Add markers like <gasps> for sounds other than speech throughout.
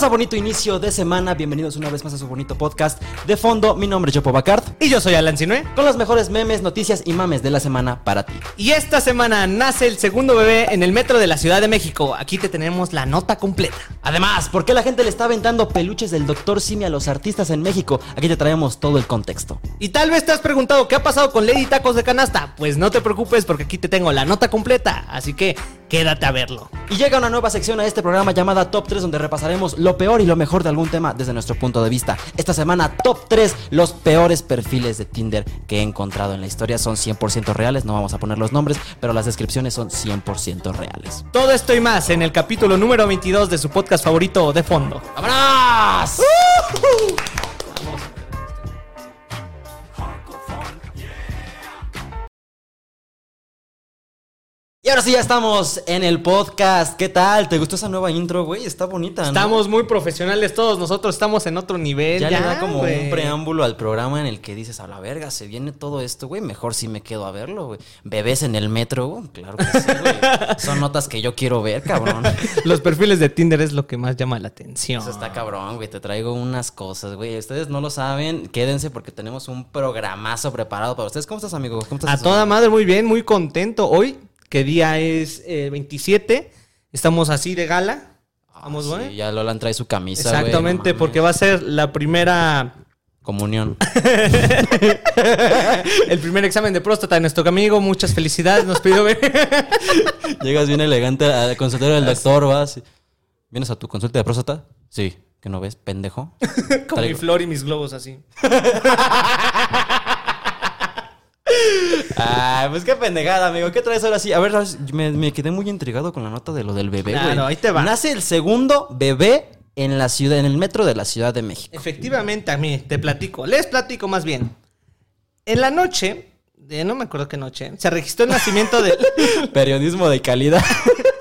Raza, bonito inicio de semana. Bienvenidos una vez más a su bonito podcast. De fondo, mi nombre es Jopo Bacard. Y yo soy Alan Sinue. Con los mejores memes, noticias y mames de la semana para ti. Y esta semana nace el segundo bebé en el metro de la Ciudad de México. Aquí te tenemos la nota completa. Además, ¿por qué la gente le está aventando peluches del Dr. Simi a los artistas en México? Aquí te traemos todo el contexto. Y tal vez te has preguntado qué ha pasado con Lady Tacos de Canasta. Pues no te preocupes porque aquí te tengo la nota completa. Así que quédate a verlo. Y llega una nueva sección a este programa llamada Top 3 donde repasaremos lo peor y lo mejor de algún tema desde nuestro punto de vista. Esta semana Top 3 los peores perfiles de Tinder que he encontrado en la historia son 100% reales, no vamos a poner los nombres, pero las descripciones son 100% reales. Todo esto y más en el capítulo número 22 de su podcast favorito de fondo. ¡Vámonos! Y ahora sí ya estamos en el podcast. ¿Qué tal? ¿Te gustó esa nueva intro, güey? Está bonita, ¿no? Estamos muy profesionales todos, nosotros estamos en otro nivel. Ya, le da como güey. un preámbulo al programa en el que dices, a la verga, se viene todo esto, güey. Mejor si me quedo a verlo, güey. Bebés en el metro, güey. Claro que sí, güey. <laughs> Son notas que yo quiero ver, cabrón. <laughs> Los perfiles de Tinder es lo que más llama la atención. Eso está cabrón, güey. Te traigo unas cosas, güey. Ustedes no lo saben, quédense porque tenemos un programazo preparado para ustedes. ¿Cómo estás, amigo? ¿Cómo estás? A toda madre, muy bien, muy contento. Hoy, que día es eh, 27, estamos así de gala. Vamos, Ah, Sí, güey. ya Lolan trae su camisa. Exactamente, no porque va a ser la primera. Comunión. <laughs> el primer examen de próstata de nuestro amigo. Muchas felicidades, nos pidió ver. <laughs> Llegas bien elegante al consultorio del doctor, vas. ¿Vienes a tu consulta de próstata? Sí. ¿Que no ves, pendejo? <laughs> Con mi flor y mis globos así. Ay, pues qué pendejada, amigo. ¿Qué traes ahora sí? A ver, me, me quedé muy intrigado con la nota de lo del bebé, güey. Claro, ahí te va. Nace el segundo bebé en la ciudad, en el metro de la Ciudad de México. Efectivamente, a mí, te platico. Les platico más bien. En la noche, de no me acuerdo qué noche, se registró el nacimiento del... <laughs> Periodismo de calidad.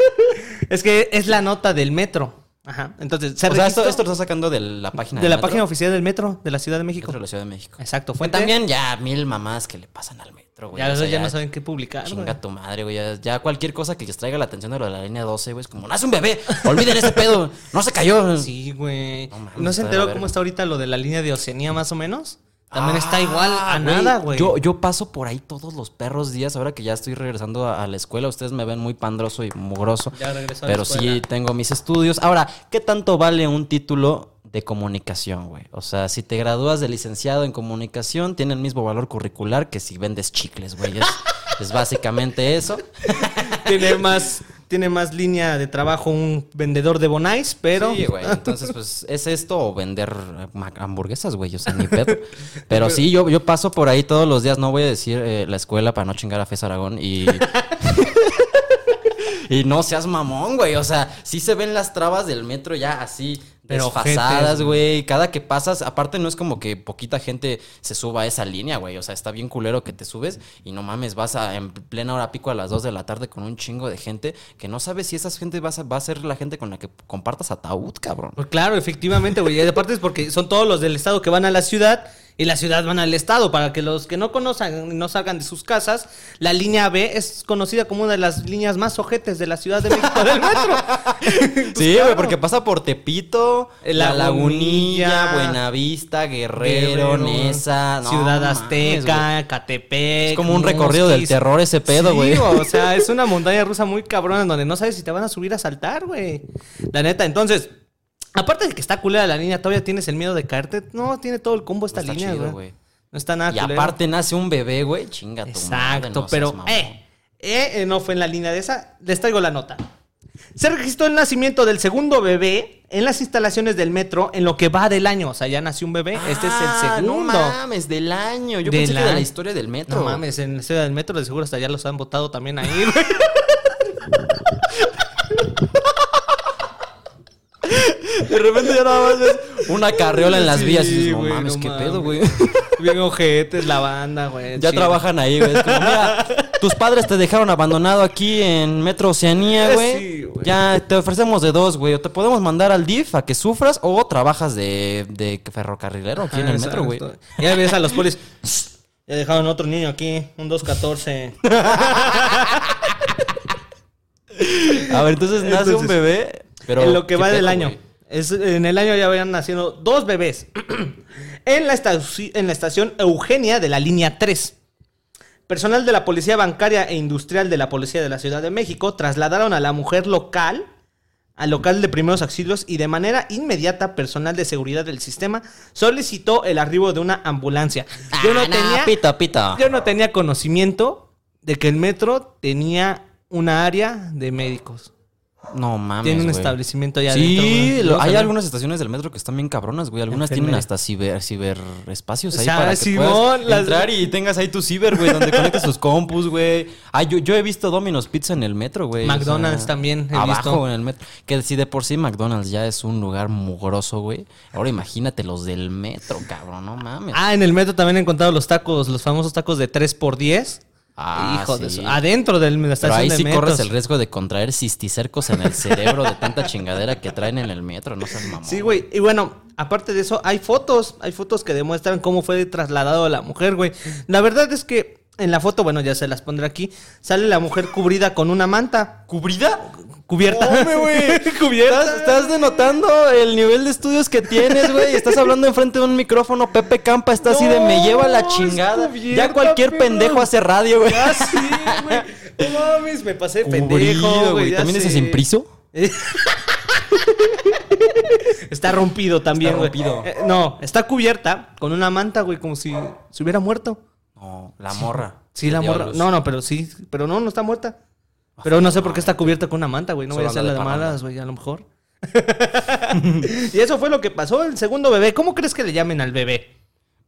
<laughs> es que es la nota del metro. Ajá. Entonces, se o sea, esto, esto lo está sacando de la página de del la metro. página oficial del metro de la Ciudad de México. Metro de la Ciudad de México. Exacto, Fue fuente. también ya mil mamás que le pasan al metro, güey. Ya, O sea, ya no saben qué publicar. güey. Chinga tu madre, güey. Ya, ya cualquier cosa que les traiga la atención de lo de la línea 12, güey, es como, nace un bebé. Olviden ese pedo. No se cayó. <laughs> Sí, güey. No mames, ¿No, está se enteró cómo está ahorita lo de la línea de Oceanía más o menos? También está igual Ah, a nada, güey. Yo, yo paso por ahí todos los perros días. Ahora que ya estoy regresando a, a la escuela, ustedes me ven muy pandroso y mugroso. Ya regresó a la Pero sí tengo mis estudios. Ahora, ¿qué tanto vale un título de comunicación, güey? O sea, si te gradúas de licenciado en comunicación, tiene el mismo valor curricular que si vendes chicles, güey. Es, <laughs> es básicamente eso. <laughs> tiene más tiene más línea de trabajo un vendedor de Bonais, pero Sí, güey. Entonces, pues, ¿es esto o vender hamburguesas, güey? O sea, ni pedo. Pero sí, yo, yo paso por ahí todos los días. No voy a decir eh, la escuela para no chingar a Fez Aragón. Y. <laughs> y no seas mamón, güey. O sea, sí se ven las trabas del metro ya así. Pero desfasadas, güey. Cada que pasas, aparte no es como que poquita gente se suba a esa línea, güey. O sea, está bien culero que te subes y no mames, vas a en plena hora pico a las 2 de la tarde con un chingo de gente que no sabes si esa gente va a, va a ser la gente con la que compartas ataúd, cabrón. Pues claro, efectivamente, güey. Y aparte es porque son todos los del estado que van a la ciudad y la ciudad van al estado. Para que los que no conozcan, no salgan de sus casas, la línea B es conocida como una de las líneas más ojetes de la Ciudad de México del metro. <laughs> Sí, güey, claro. porque pasa por Tepito, La La Lagunilla, Buenavista, Guerrero, Nesa, no Ciudad mames. Azteca, Catepec. Es como un recorrido del terror ese pedo, Sí, güey. o sea, es <laughs> una montaña rusa muy cabrona donde no sabes si te van a subir a saltar, güey. La neta, entonces, aparte de que está culera la línea, todavía tienes el miedo de caerte. No, tiene todo el combo esta línea, güey. No está nada Y aparte nace un bebé, güey, chinga tu madre, Exacto, no seas pero, mamón. eh, eh, eh, no fue en la línea de esa. Les traigo la nota. Se registró el nacimiento del segundo bebé en las instalaciones del metro en lo que va del año. O sea, ya nació un bebé. este es Ah, el segundo. No mames, del año. Yo Del pensé que de la año. historia del metro. No mames, en la ciudad del metro de seguro hasta ya los han votado también ahí, <laughs> güey. De repente ya nada más ves una carriola en las Sí, vías y dices, no mames, no qué mames. pedo, güey. Bien ojetes la banda, güey. Ya Chido. trabajan ahí, güey. Como, mira, tus padres te dejaron abandonado aquí en Metro Oceanía, Eh, güey. sí, ya te ofrecemos de dos, güey. O te podemos mandar al DIF a que sufras o trabajas de, de ferrocarrilero aquí en el metro, güey. Ya ves a los polis. Ya dejaron otro niño aquí, un 214. <laughs> A ver, entonces nace un bebé, pero... en lo que ¿qué va del año. Es- en el año ya habían nacido dos bebés. <clears throat> en, la estaci- en la estación Eugenia de la línea 3. Personal de la Policía Bancaria e Industrial de la Policía de la Ciudad de México trasladaron a la mujer local al local de primeros auxilios y de manera inmediata personal de seguridad del sistema solicitó el arribo de una ambulancia. Yo no Ah, tenía Pito, pito. yo no tenía conocimiento de que el metro tenía una área de médicos. No mames. Tiene un güey. establecimiento allá Sí, adentro, No hay algunas estaciones del metro que están bien cabronas, güey. Algunas tienen hasta ciber, ciberespacios O ahí sea, para que puedas las- entrar y tengas ahí tu ciber, güey, donde conectas tus compus, güey. Ah, yo, yo he visto Domino's Pizza en el metro, güey. o McDonald's también he abajo visto. en el metro. Que si de por sí McDonald's ya es un lugar mugroso, güey. Ahora imagínate los del metro, cabrón, no mames. Ah, en el metro también he encontrado los tacos, los famosos tacos de 3x10. Ah, Hijo de su- Adentro de la Pero estación ahí de sí metros. corres el riesgo de contraer cisticercos en el cerebro de tanta chingadera que traen en el metro, no seas mamón. Sí, güey. Y bueno, aparte de eso, hay fotos. Hay fotos que demuestran cómo fue trasladado a la mujer, güey. La verdad es que en la foto, bueno, ya se las pondré aquí, sale la mujer cubrida con una manta. ¿Cubrida? Cubierta. Hombre, güey. <laughs> Cubierta. Estás, estás denotando el nivel de estudios que tienes, güey. Estás hablando enfrente de un micrófono. Pepe Campa está así de me lleva la chingada. Ya cualquier pendejo hace radio, güey. Ah, sí, güey. No mames, me pasé de pendejo, güey. ya ¿También ese sin priso? <laughs> Está rompido también, Está güey. rompido. Eh, no, está cubierta con una manta, güey, como si se hubiera muerto. No, la morra. Sí, la morra. No, no, pero sí. Pero no, no está muerta. Pero no sé por qué está cubierta con una manta, güey. No voy a hacer las malas, güey, a lo mejor. <laughs> y eso fue lo que pasó. El segundo bebé. ¿Cómo crees que le llamen al bebé?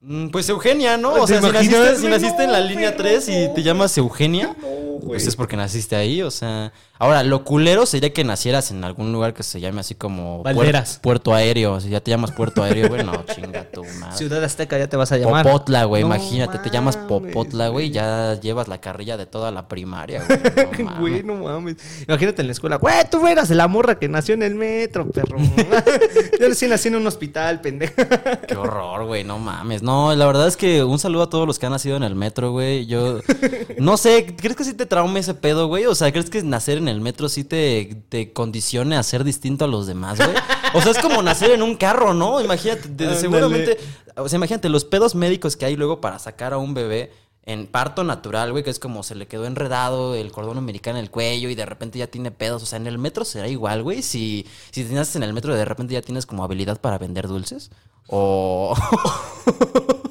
Mm, Pues Eugenia, ¿no? ¿Te O sea, si naciste, si en la No, línea güey, 3 y no. te llamas Eugenia, pues es porque naciste ahí, o sea. Ahora, lo culero sería que nacieras en algún lugar que se llame así como Puer-. Puerto Aéreo. Si ya te llamas Puerto Aéreo, güey, no, chinga tu madre. Ciudad Azteca ya te vas a llamar. Popotla, güey, No imagínate, te llamas Popotla, güey, ya llevas la carrilla de toda la primaria, güey. <laughs> no mames. Güey, no mames. Imagínate en la escuela. Güey, tú eras la morra que nació en el metro, perro. <laughs> Yo sí nací en un hospital, pendejo. <laughs> Qué horror, güey, no mames. No, la verdad es que un saludo a todos los que han nacido en el metro, güey. Yo no sé, ¿crees que sí te traume ese pedo, güey? O sea, ¿crees que nacer en el metro sí te, te condicione a ser distinto a los demás, güey? O sea, es como nacer en un carro, ¿no? Imagínate, de- seguramente, o sea, imagínate los pedos médicos que hay luego para sacar a un bebé en parto natural, güey, que es como se le quedó enredado el cordón umbilical en el cuello y de repente ya tiene pedos. O sea, en el metro será igual, güey. Si, si te naces en el metro de repente ya tienes como habilidad para vender dulces. O. <laughs>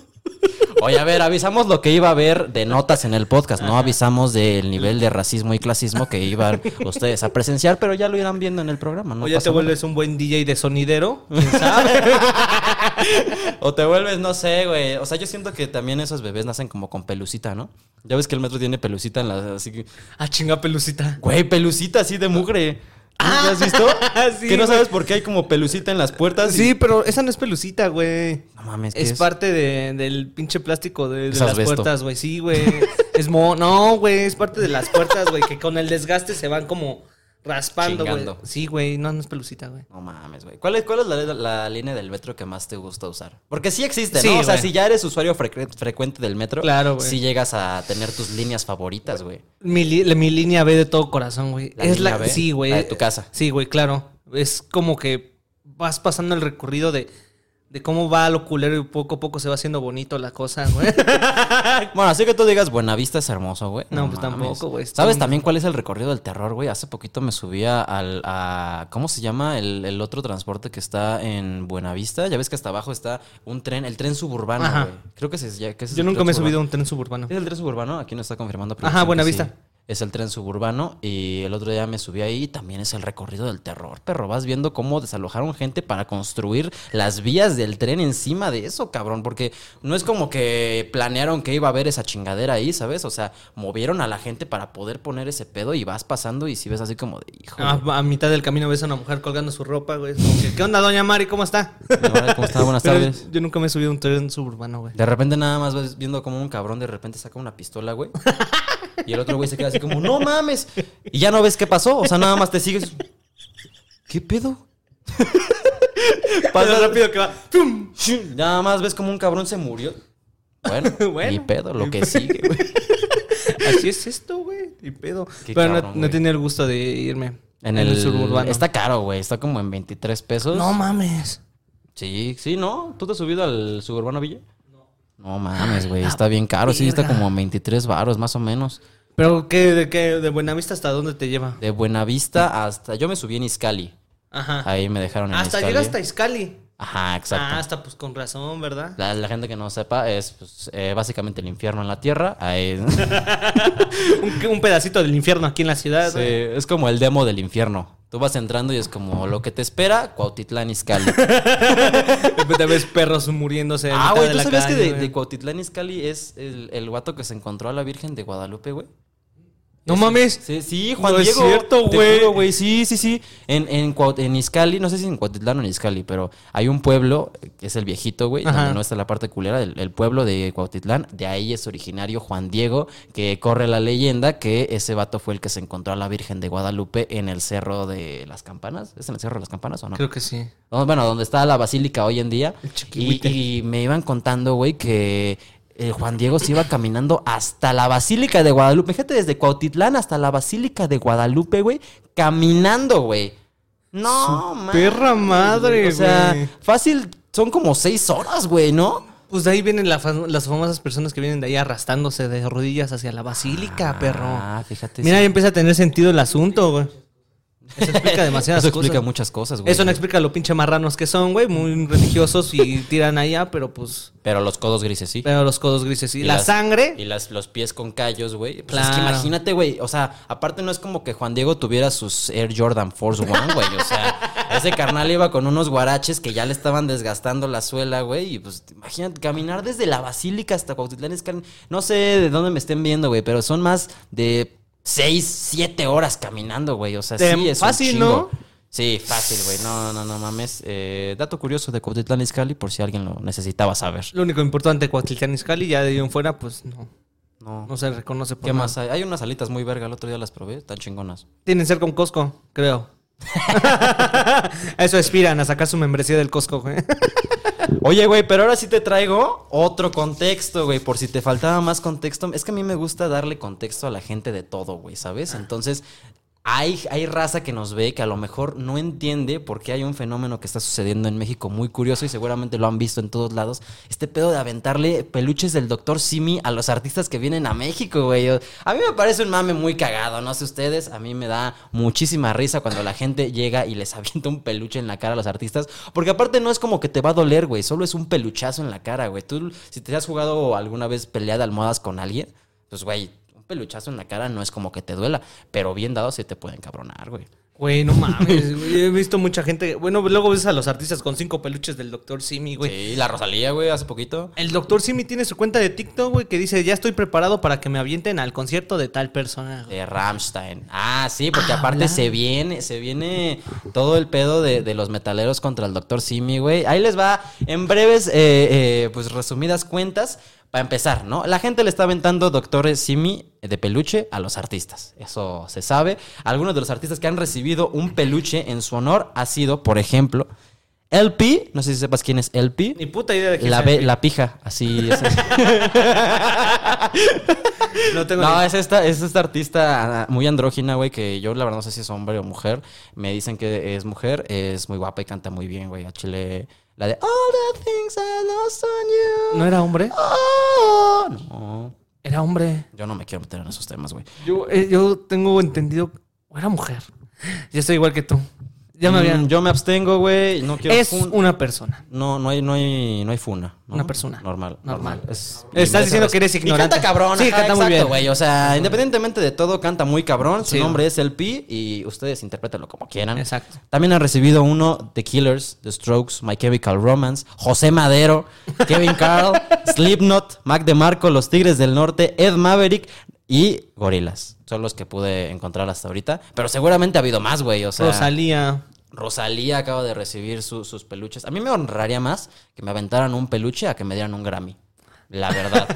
Oye, a ver, avisamos lo que iba a haber de notas en el podcast, no avisamos del nivel de racismo y clasismo que iban <laughs> ustedes a presenciar, pero ya lo irán viendo en el programa, ¿no? o ya te nada. vuelves un buen DJ de sonidero. ¿Quién <laughs> sabe? <laughs> O te vuelves, no sé, güey. O sea, yo siento que también esos bebés nacen como con pelucita, ¿no? Ya ves que el metro tiene pelucita en la. Así que. ah, chinga pelucita. Güey, pelucita así de mugre. ¿No has visto? <laughs> sí, que no sabes por qué hay como pelucita en las puertas. y- Sí, pero esa no es pelucita, güey. No mames, ¿qué Es, es? parte de- del pinche plástico de, las asbesto. puertas, güey. Sí, güey. es mo... No, güey, es parte de las puertas, güey, que con el desgaste se van como raspando, güey. Sí, güey, no, no es pelucita, güey. No mames, güey. ¿Cuál es, cuál es la, la línea del metro que más te gusta usar? Porque sí existe, ¿no? Sí, o sea, si ya eres usuario frecue- frecuente del metro, Claro, güey. sí llegas a tener tus líneas favoritas, güey. Mi, li- mi línea B de todo corazón, güey. ¿La Es línea la, B? sí, güey. La de tu casa. Sí, güey, claro. Es como que vas pasando el recorrido de, de cómo va lo culero y poco a poco se va haciendo bonito la cosa, güey. <laughs> Bueno, así que tú digas, Buenavista es hermoso, güey. No, pues tampoco, güey. ¿Sabes también cuál es el recorrido del terror, güey? Hace poquito me subía al, a... ¿Cómo se llama el, el otro transporte que está en Buenavista? Ya ves que hasta abajo está un tren, el tren suburbano, Ajá. güey. Creo que es ya... que ese Yo nunca me he subido a un tren suburbano. ¿Es el tren suburbano? Aquí nos está confirmando. Ajá, Buenavista. sí. Es el tren suburbano y el otro día me subí ahí y también es el recorrido del terror, perro. Vas viendo cómo desalojaron gente para construir las vías del tren encima de eso, cabrón. Porque no es como que planearon que iba a haber esa chingadera ahí, ¿sabes? O sea, movieron a la gente para poder poner ese pedo y vas pasando y si ves así como de hijo. Ah, a mitad del camino ves a una mujer colgando su ropa, güey. ¿Qué onda, doña Mari? ¿Cómo está? ¿Cómo está? <laughs> Buenas tardes. Yo nunca me he subido a un tren suburbano, güey. De repente nada más vas viendo como un cabrón de repente saca una pistola, güey. <laughs> Y el otro güey se queda así como, no mames. Y ya no ves qué pasó. O sea, nada más te sigues. ¿Qué pedo? Pasa rápido que va. ¡Pum! Nada más ves como un cabrón se murió. Bueno, <laughs> Bueno. ni pedo, lo que sigue, güey. <laughs> Así es esto, güey. Ni pedo. Qué Pero no- cabrón, no, güey. tenía el gusto de irme. En, En el, el suburbano. Está caro, güey. Está como en 23 pesos. No mames. Sí, sí, ¿no? ¿Tú te has subido al suburbano Villa? No. No mames, güey. Está bien caro. Sí, está como 23 varos, más o menos. ¿Pero qué? ¿De qué? ¿De Buenavista hasta dónde te lleva? De Buenavista hasta... Yo me subí en Iscali. Ajá. Ahí me dejaron en Hasta Izcali. llega hasta Iscali. Ajá, exacto. Ah, hasta pues con razón, ¿verdad? La, la gente que no sepa es pues, eh, básicamente el infierno en la tierra. Ahí- <laughs> un, un pedacito del infierno aquí en la ciudad. Sí, güey. es como el demo del infierno. Tú vas entrando y es como lo que te espera, Cuautitlán Izcalli. <laughs> Te ves perros muriéndose en ah, mitad güey, de ¿tú la sabes que calle, de, güey? de Cuautitlán Izcalli es el, el guato que se encontró a la Virgen de Guadalupe, güey? No mames. Sí, sí, Juan No es Diego. cierto, güey. Sí, sí, sí. En, en, en Izcalli, no sé si en Cuautitlán o en Izcalli, pero hay un pueblo, que es el viejito, güey, donde no está la parte culera, el, el pueblo de Cuautitlán. De ahí es originario Juan Diego, que corre la leyenda que ese vato fue el que se encontró a la Virgen de Guadalupe en el Cerro de las Campanas. ¿Es en el Cerro de las Campanas o no? Creo que sí. No, Bueno, donde está la basílica hoy en día. El Y, y me iban contando, güey, que eh, Juan Diego se iba caminando hasta la basílica de Guadalupe. Fíjate, desde Cuautitlán hasta la basílica de Guadalupe, güey. Caminando, güey. No, Su mames, perra madre, O sea, güey. fácil, son como seis horas, güey, ¿no? Pues de ahí vienen la fam- las famosas personas que vienen de ahí arrastrándose de rodillas hacia la basílica, perro. Ah, fíjate. Mira, sí. ahí empieza a tener sentido el asunto, güey. Eso explica demasiadas Eso explica cosas. muchas cosas, güey. Eso no explica lo pinche marranos que son, güey, muy religiosos y <laughs> tiran allá, pero pues... Pero los codos grises, sí. Pero los codos grises, sí. Y la las- sangre... Y las, los pies con callos, güey. Pues es que Claro. imagínate, güey. O sea, aparte no es como que Juan Diego tuviera sus Air Jordan Force One, güey. O sea, <laughs> ese carnal iba con unos guaraches que ya le estaban desgastando la suela, güey. Y pues, imagínate, caminar desde la Basílica hasta Cuautitlán Izcalli. No sé de dónde me estén viendo, güey, pero son más de 6, 7 horas caminando, güey. O sea, sí, es un fácil, chingo. ¿no? Sí, fácil, güey. No, no, no mames. Eh, dato curioso de Cuautitlán Izcalli, por si alguien lo necesitaba saber. Lo único importante de Cuautitlán Izcalli, ya de ahí en fuera, pues no, No. no se reconoce por ¿Qué nada. más hay? Hay unas alitas muy verga, el otro día las probé, están chingonas. Tienen cerca un Costco, creo. <laughs> <laughs> A Eso aspiran, a sacar su membresía del Costco, güey. <laughs> Oye, güey, pero ahora sí te traigo otro contexto, güey, por si te faltaba más contexto. Es que a mí me gusta darle contexto a la gente de todo, güey, ¿sabes? Entonces, hay, hay raza que nos ve que a lo mejor no entiende por qué hay un fenómeno que está sucediendo en México muy curioso y seguramente lo han visto en todos lados. Este pedo de aventarle peluches del Dr. Simi a los artistas que vienen a México, güey. A mí me parece un mame muy cagado, no sé ustedes. A mí me da muchísima risa cuando la gente llega y les <laughs> avienta un peluche en la cara a los artistas. Porque aparte no es como que te va a doler, güey. Solo es un peluchazo en la cara, güey. Tú, si te has jugado alguna vez pelea de almohadas con alguien, pues, güey, peluchazo en la cara no es como que te duela. Pero bien dado sí te pueden cabronar, güey. Güey, no <laughs> mames. güey. He visto mucha gente. Bueno, luego ves a los artistas con cinco peluches del Dr. Simi, güey. Sí, la Rosalía, güey, hace poquito. El Dr. Simi tiene su cuenta de TikTok, güey, que dice: Ya estoy preparado para que me avienten al concierto de tal persona. güey". De Rammstein. Ah, sí, porque Ah, aparte se viene, se viene todo el pedo de, de los metaleros contra el Dr. Simi, güey. Ahí les va en breves, eh, eh, pues resumidas cuentas. Para empezar, ¿no? La gente le está aventando Dr. Simi de peluche a los artistas. Eso se sabe. Algunos de los artistas que han recibido un peluche en su honor ha sido, por ejemplo, LP. No sé si sepas quién es LP. Ni puta idea de quién La, be- la pija, así es. <laughs> No tengo No, ni- es esta, es esta artista ah, muy andrógina, güey, que yo la verdad no sé si es hombre o mujer. Me dicen que es mujer, es muy guapa y canta muy bien, güey. A Chile, la de All the things I lost on you. ¿No era hombre? Oh, no, Era hombre. yo no me quiero meter en esos temas, güey. Yo, eh, yo tengo entendido. Era mujer. Yo estoy igual que tú. Ya me Mm, habían. Yo me abstengo, güey. No quiero es fun- una persona. No, no hay, no hay, no hay funa. ¿no? Una persona. Normal. Normal. Normal. Es- Estás diciendo que eres res- ignorante. Y canta cabrón. Sí, ajá, canta muy exacto, bien. güey. O sea, independientemente de todo, canta muy cabrón. Su Sí. nombre es LP y ustedes interprétenlo como quieran. Exacto. También han recibido uno The Killers, The Strokes, My Chemical Romance, José Madero, Kevin Carl, <laughs> Slipknot, Mac DeMarco, Los Tigres del Norte, Ed Maverick y Gorilas. Son los que pude encontrar hasta ahorita. Pero seguramente ha habido más, güey. O sea, Rosalía. Rosalía acaba de recibir su- sus peluches. A mí me honraría más que me aventaran un peluche a que me dieran un Grammy. La verdad.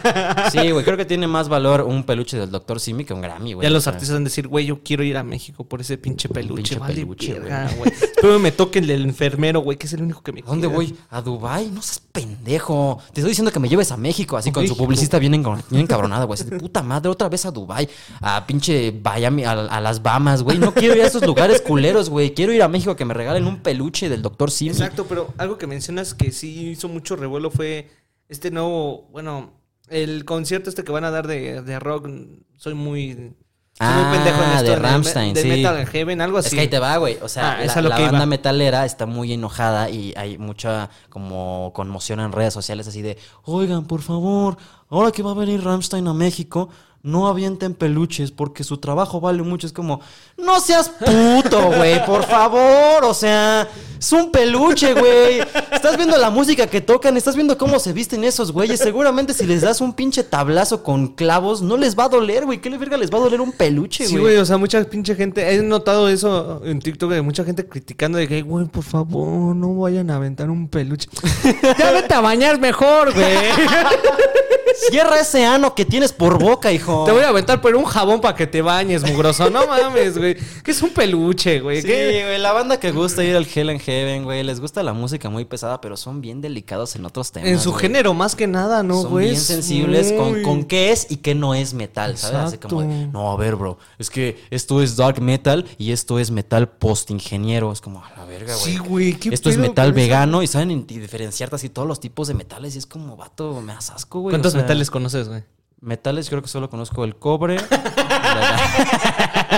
Sí, güey, creo que tiene más valor un peluche del Dr. Simi que un Grammy, güey. Ya los artistas van a decir, güey, yo quiero ir a México por ese pinche peluche. pinche vale, peluche, güey. Espero me toque el del enfermero, güey, que es el único que me ¿A ¿Dónde queda. voy? ¿A Dubai? No seas pendejo. Te estoy diciendo que me lleves a México, así con su publicista bien, encabronada, güey. De puta madre, otra vez a Dubai, a pinche Miami, a, a las Bahamas, güey. No quiero ir a esos lugares culeros, güey. Quiero ir a México que me regalen un peluche del Dr. Simi. Exacto, pero algo que mencionas que sí hizo mucho revuelo fue este nuevo, bueno, el concierto este que van a dar de, de rock. Soy muy, soy Ah, muy pendejo en esto. de Rammstein, de sí. Metal Heaven, algo así. Es que ahí te va, güey. O sea, Ah, la, banda iba. metalera está muy enojada y hay mucha como conmoción en redes sociales así de, oigan, por favor, ahora que va a venir Ramstein a México, no avienten peluches porque su trabajo vale mucho. Es como, no seas puto, güey, por favor. O sea, es un peluche, güey. Estás viendo la música que tocan, estás viendo cómo se visten esos güeyes. Seguramente si les das un pinche tablazo con clavos, no les va a doler, güey. ¿Qué le verga les va a doler un peluche, Sí, güey? güey, o sea, mucha pinche gente. He notado eso en TikTok de mucha gente criticando de que, güey, por favor, no vayan a aventar un peluche. <laughs> ya vete a bañar mejor, güey. <laughs> Cierra ese ano que tienes por boca, hijo. Te voy a aventar por un jabón para que te bañes, mugroso. No mames, güey. Que es un peluche, güey. Sí, ¿Qué? güey, la banda que gusta ir al Hell and Heaven, güey, les gusta la música muy pesada, pero son bien delicados en otros temas. En su güey. género, más que nada, ¿no, son güey? bien Es sensibles con, muy- con qué es y qué no es metal, ¿sabes? Así como, de, Exacto. no, a ver, bro, es que esto es dark metal y esto es metal post-ingeniero. Es como, a la verga, güey. Sí, güey. ¿qué Esto es metal vegano y saben diferenciarte así todos los tipos de metales y es como, vato, me das asco, güey. ¿Cuántos o sea, metales conoces, güey? Metales, creo que solo conozco el cobre. <laughs>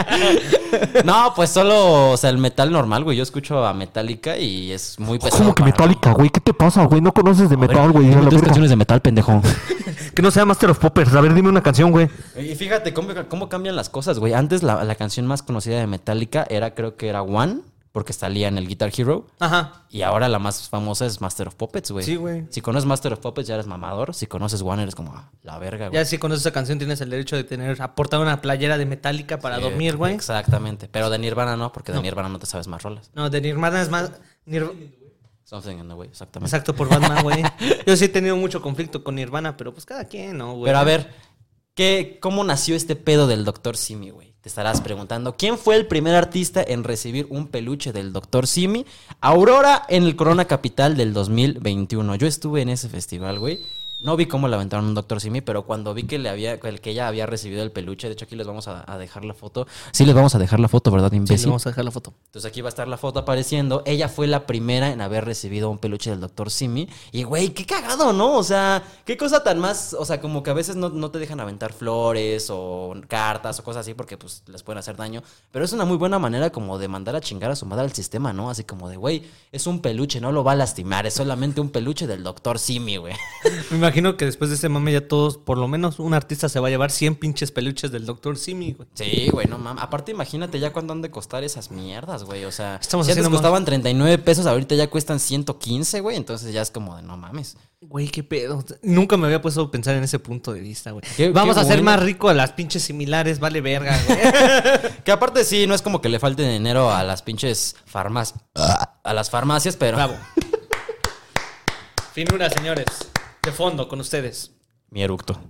<laughs> no, pues solo, o sea, el metal normal, güey. Yo escucho a Metallica y es muy pesado. ¿Cómo que Metallica, güey? ¿Qué te pasa, güey? No conoces de metal, güey. verga. canciones de metal, pendejo. <laughs> Que no sea Master of Poppers. A ver, dime una canción, güey. Y fíjate cómo, cómo cambian las cosas, güey. Antes la, la canción más conocida de Metallica era, creo que era One, porque salía en el Guitar Hero. Ajá. Y ahora la más famosa es Master of Puppets, güey. Sí, güey. Si conoces Master of Puppets ya eres mamador. Si conoces One eres como ah, la verga, güey. Ya si conoces esa canción tienes el derecho de tener, aportar una playera de Metallica para Sí, dormir, güey. Exactamente. Pero de Nirvana no, porque de No. Nirvana no te sabes más rolas. No, de Nirvana es más... Nir- Something in the way, exactamente. Exacto, por Batman, güey. Yo sí he tenido mucho conflicto con Nirvana, pero pues cada quien, ¿no, güey? Pero a ver, ¿qué, ¿cómo nació este pedo del Dr. Simi, güey? Te estarás preguntando, ¿quién fue el primer artista en recibir un peluche del Dr. Simi? Aurora en el Corona Capital del 2021. Yo estuve en ese festival, güey. No vi cómo le aventaron un Dr. Simi, pero cuando vi que le había, el que ella había recibido el peluche, de hecho aquí les vamos a, a dejar la foto. Sí, les vamos a dejar la foto, ¿verdad, Sí, imbécil? le vamos a dejar la foto. Entonces aquí va a estar la foto apareciendo. Ella fue la primera en haber recibido un peluche del Dr. Simi. Y güey, qué cagado, ¿no? O sea, qué cosa tan más. O sea, como que a veces no, no te dejan aventar flores o cartas o cosas así porque pues les pueden hacer daño. Pero es una muy buena manera como de mandar a chingar a su madre al sistema, ¿no? Así como de, güey, es un peluche, no lo va a lastimar. Es solamente un peluche del Dr. Simi, güey. <laughs> Imagino que después de ese mame ya todos, por lo menos un artista se va a llevar 100 pinches peluches del Dr. Simi, güey. Sí, güey, no mames. Aparte, imagínate ya cuánto han de costar esas mierdas, güey. O sea, Estamos si antes más- costaban 39 pesos, ahorita ya cuestan 115, güey. Entonces ya es como de no mames. Güey, qué pedo. Nunca me había puesto a pensar en ese punto de vista, güey. Qué- Vamos qué a hacer bueno. más rico a las pinches similares, vale verga, güey. <laughs> Que aparte sí, no es como que le falte dinero a las pinches farmacias. A las farmacias, pero. Bravo. Finura, señores. De fondo, con ustedes. Mi eructo.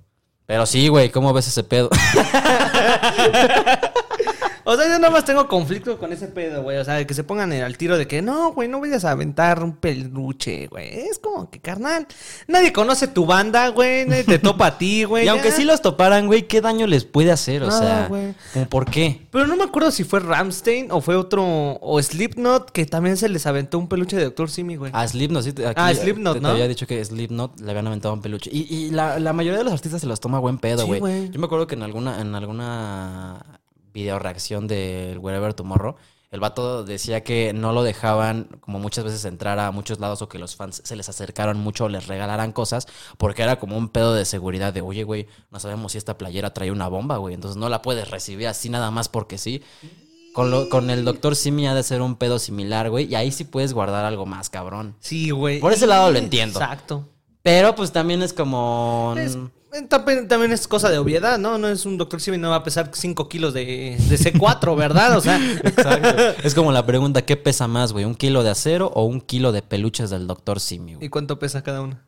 Pero sí, güey, ¿cómo ves ese pedo? <laughs> O sea, yo nada más tengo conflicto con ese pedo, güey. O sea, de que se pongan al tiro de que no, güey, no vayas a aventar un peluche, güey. Es como que, carnal, nadie conoce tu banda, güey. Nadie te topa a ti, güey. <laughs> y aunque sí los toparan, güey, ¿qué daño les puede hacer? O Nada, sea, güey. ¿como ¿por qué? Pero no me acuerdo si fue Ramstein o fue otro. O Slipknot, que también se les aventó un peluche de Doctor Simi, güey. A Slipknot, sí. te- Aquí Ah, Slipknot, te, te ¿no? había dicho que Slipknot le habían aventado un peluche. Y, y la, la mayoría de los artistas se los toma buen pedo, Sí, güey. güey. Yo me acuerdo que en alguna, en alguna video reacción del Wherever Tomorrow, el vato decía que no lo dejaban como muchas veces entrar a muchos lados o que los fans se les acercaron mucho o les regalaran cosas porque era como un pedo de seguridad de, oye, güey, no sabemos si esta playera trae una bomba, güey, entonces no la puedes recibir así nada más porque sí. Con, lo- con el Doctor Simi ha de ser un pedo similar, güey, y ahí sí puedes guardar algo más, cabrón. Sí, güey. Por ese lado lo entiendo. Exacto. Pero pues también es como... Es- también, también es cosa de obviedad, ¿no? No es un Doctor Simi, no va a pesar 5 kilos de, de C4, <laughs> ¿verdad? O sea, Exacto. <laughs> Es como la pregunta, ¿qué pesa más, güey? ¿Un kilo de acero o un kilo de peluches del Doctor Simi, güey? ¿y cuánto pesa cada uno?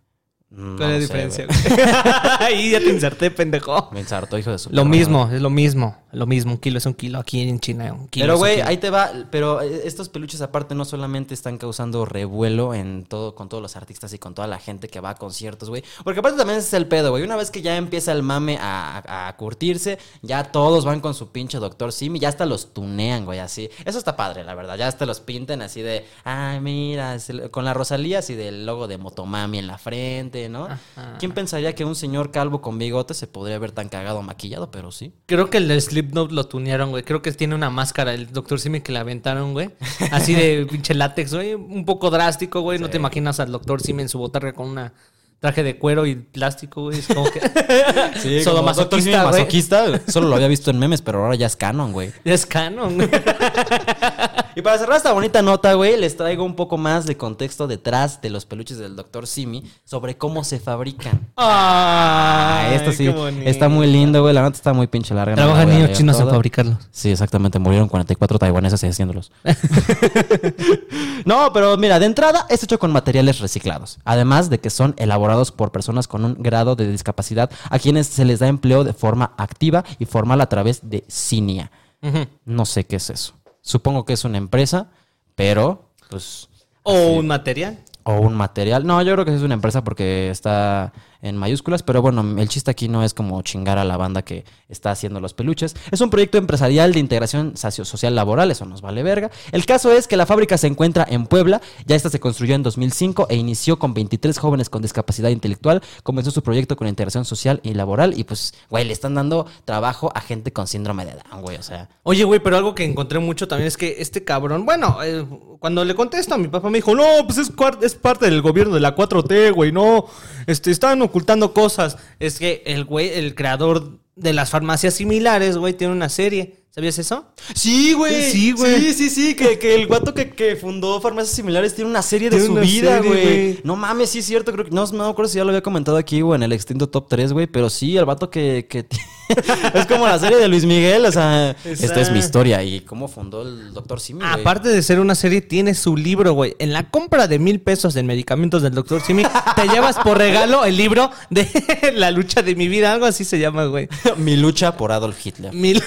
No ¿Cuál es la diferencia? <laughs> Ahí ya te inserté, pendejo. Me ensartó, hijo de su Lo mismo, es lo mismo. Lo mismo. Un kilo es un kilo. Aquí en China, un kilo. Pero, güey, ahí te va. Pero eh, estos peluches, aparte, no solamente están causando revuelo en todo, con todos los artistas y con toda la gente que va a conciertos, güey. Porque aparte también ese es el pedo, güey. Una vez que ya empieza el mame a, a curtirse, ya todos van con su pinche doctor Simi, ya hasta los tunean, güey, así. Eso está padre, la verdad. Ya hasta los pintan así de, ay, mira, con la Rosalía así del logo de Motomami en la frente, ¿no? ¿Quién pensaría que un señor calvo con bigote se podría ver tan cagado maquillado? Pero sí. Creo que el de Slipknot lo tunearon, güey. Creo que tiene una máscara, el Dr. Simi que le aventaron, güey. Así de <laughs> pinche látex, güey. Un poco drástico, güey. No te imaginas al Dr. Simi en su botarga con una traje de cuero y plástico, güey. Es como que... <laughs> Sí, Solo como masoquista, güey. masoquista, Solo lo había visto en memes, pero ahora ya es canon, güey. Ya es canon, güey. <laughs> Y para cerrar esta bonita nota, güey, les traigo un poco más de contexto detrás de los peluches del Dr. Simi sobre cómo se fabrican. Ay, esto sí está muy lindo, güey. La nota está muy pinche larga. no la Trabajan a niños chinos toda. fabricarlos. Sí, exactamente. Murieron 44 taiwaneses haciéndolos. <laughs> no, pero mira, de entrada es hecho con materiales reciclados. Además de que son elaborados por personas con un grado de discapacidad a quienes se les da empleo de forma activa y formal a través de CINIA. No sé qué es eso. Supongo que es una empresa, pero pues... O así- un material. o un material. No, yo creo que es una empresa porque está en mayúsculas, pero bueno, el chiste aquí no es como chingar a la banda que está haciendo los peluches. Es un proyecto empresarial de integración social laboral, eso nos vale verga. El caso es que la fábrica se encuentra en Puebla, ya esta se construyó en 2005 e inició con 23 jóvenes con discapacidad intelectual. Comenzó su proyecto con integración social y laboral y pues, güey, le están dando trabajo a gente con síndrome de Down, güey, o sea... Oye, güey, pero algo que encontré mucho también es que este cabrón, bueno, eh, cuando le contesto a mi papá me dijo, no, pues es, es parte del gobierno de la 4T, güey, no, este, están ocultando cosas. Es que el güey, el creador de las farmacias similares, güey, tiene una serie. ¿Sabías eso? Sí, güey. Sí, güey. Sí, sí, sí. Que, que el guato que, que fundó Farmacias Similares tiene una serie de Tiene su vida, güey. güey. No mames, sí es cierto. Creo que, no, no me acuerdo si ya lo había comentado aquí o en el extinto top 3, güey. Pero sí, el vato que. que <laughs> es como la serie de Luis Miguel. O sea, esta es mi historia. Y cómo fundó el doctor Simi, güey. Aparte de ser una serie, tiene su libro, güey. En la compra de mil pesos en medicamentos del doctor Simi, <laughs> te llevas por regalo el libro de <laughs> La lucha de mi vida, algo así se llama, güey. mi lucha por Adolf Hitler. Mil.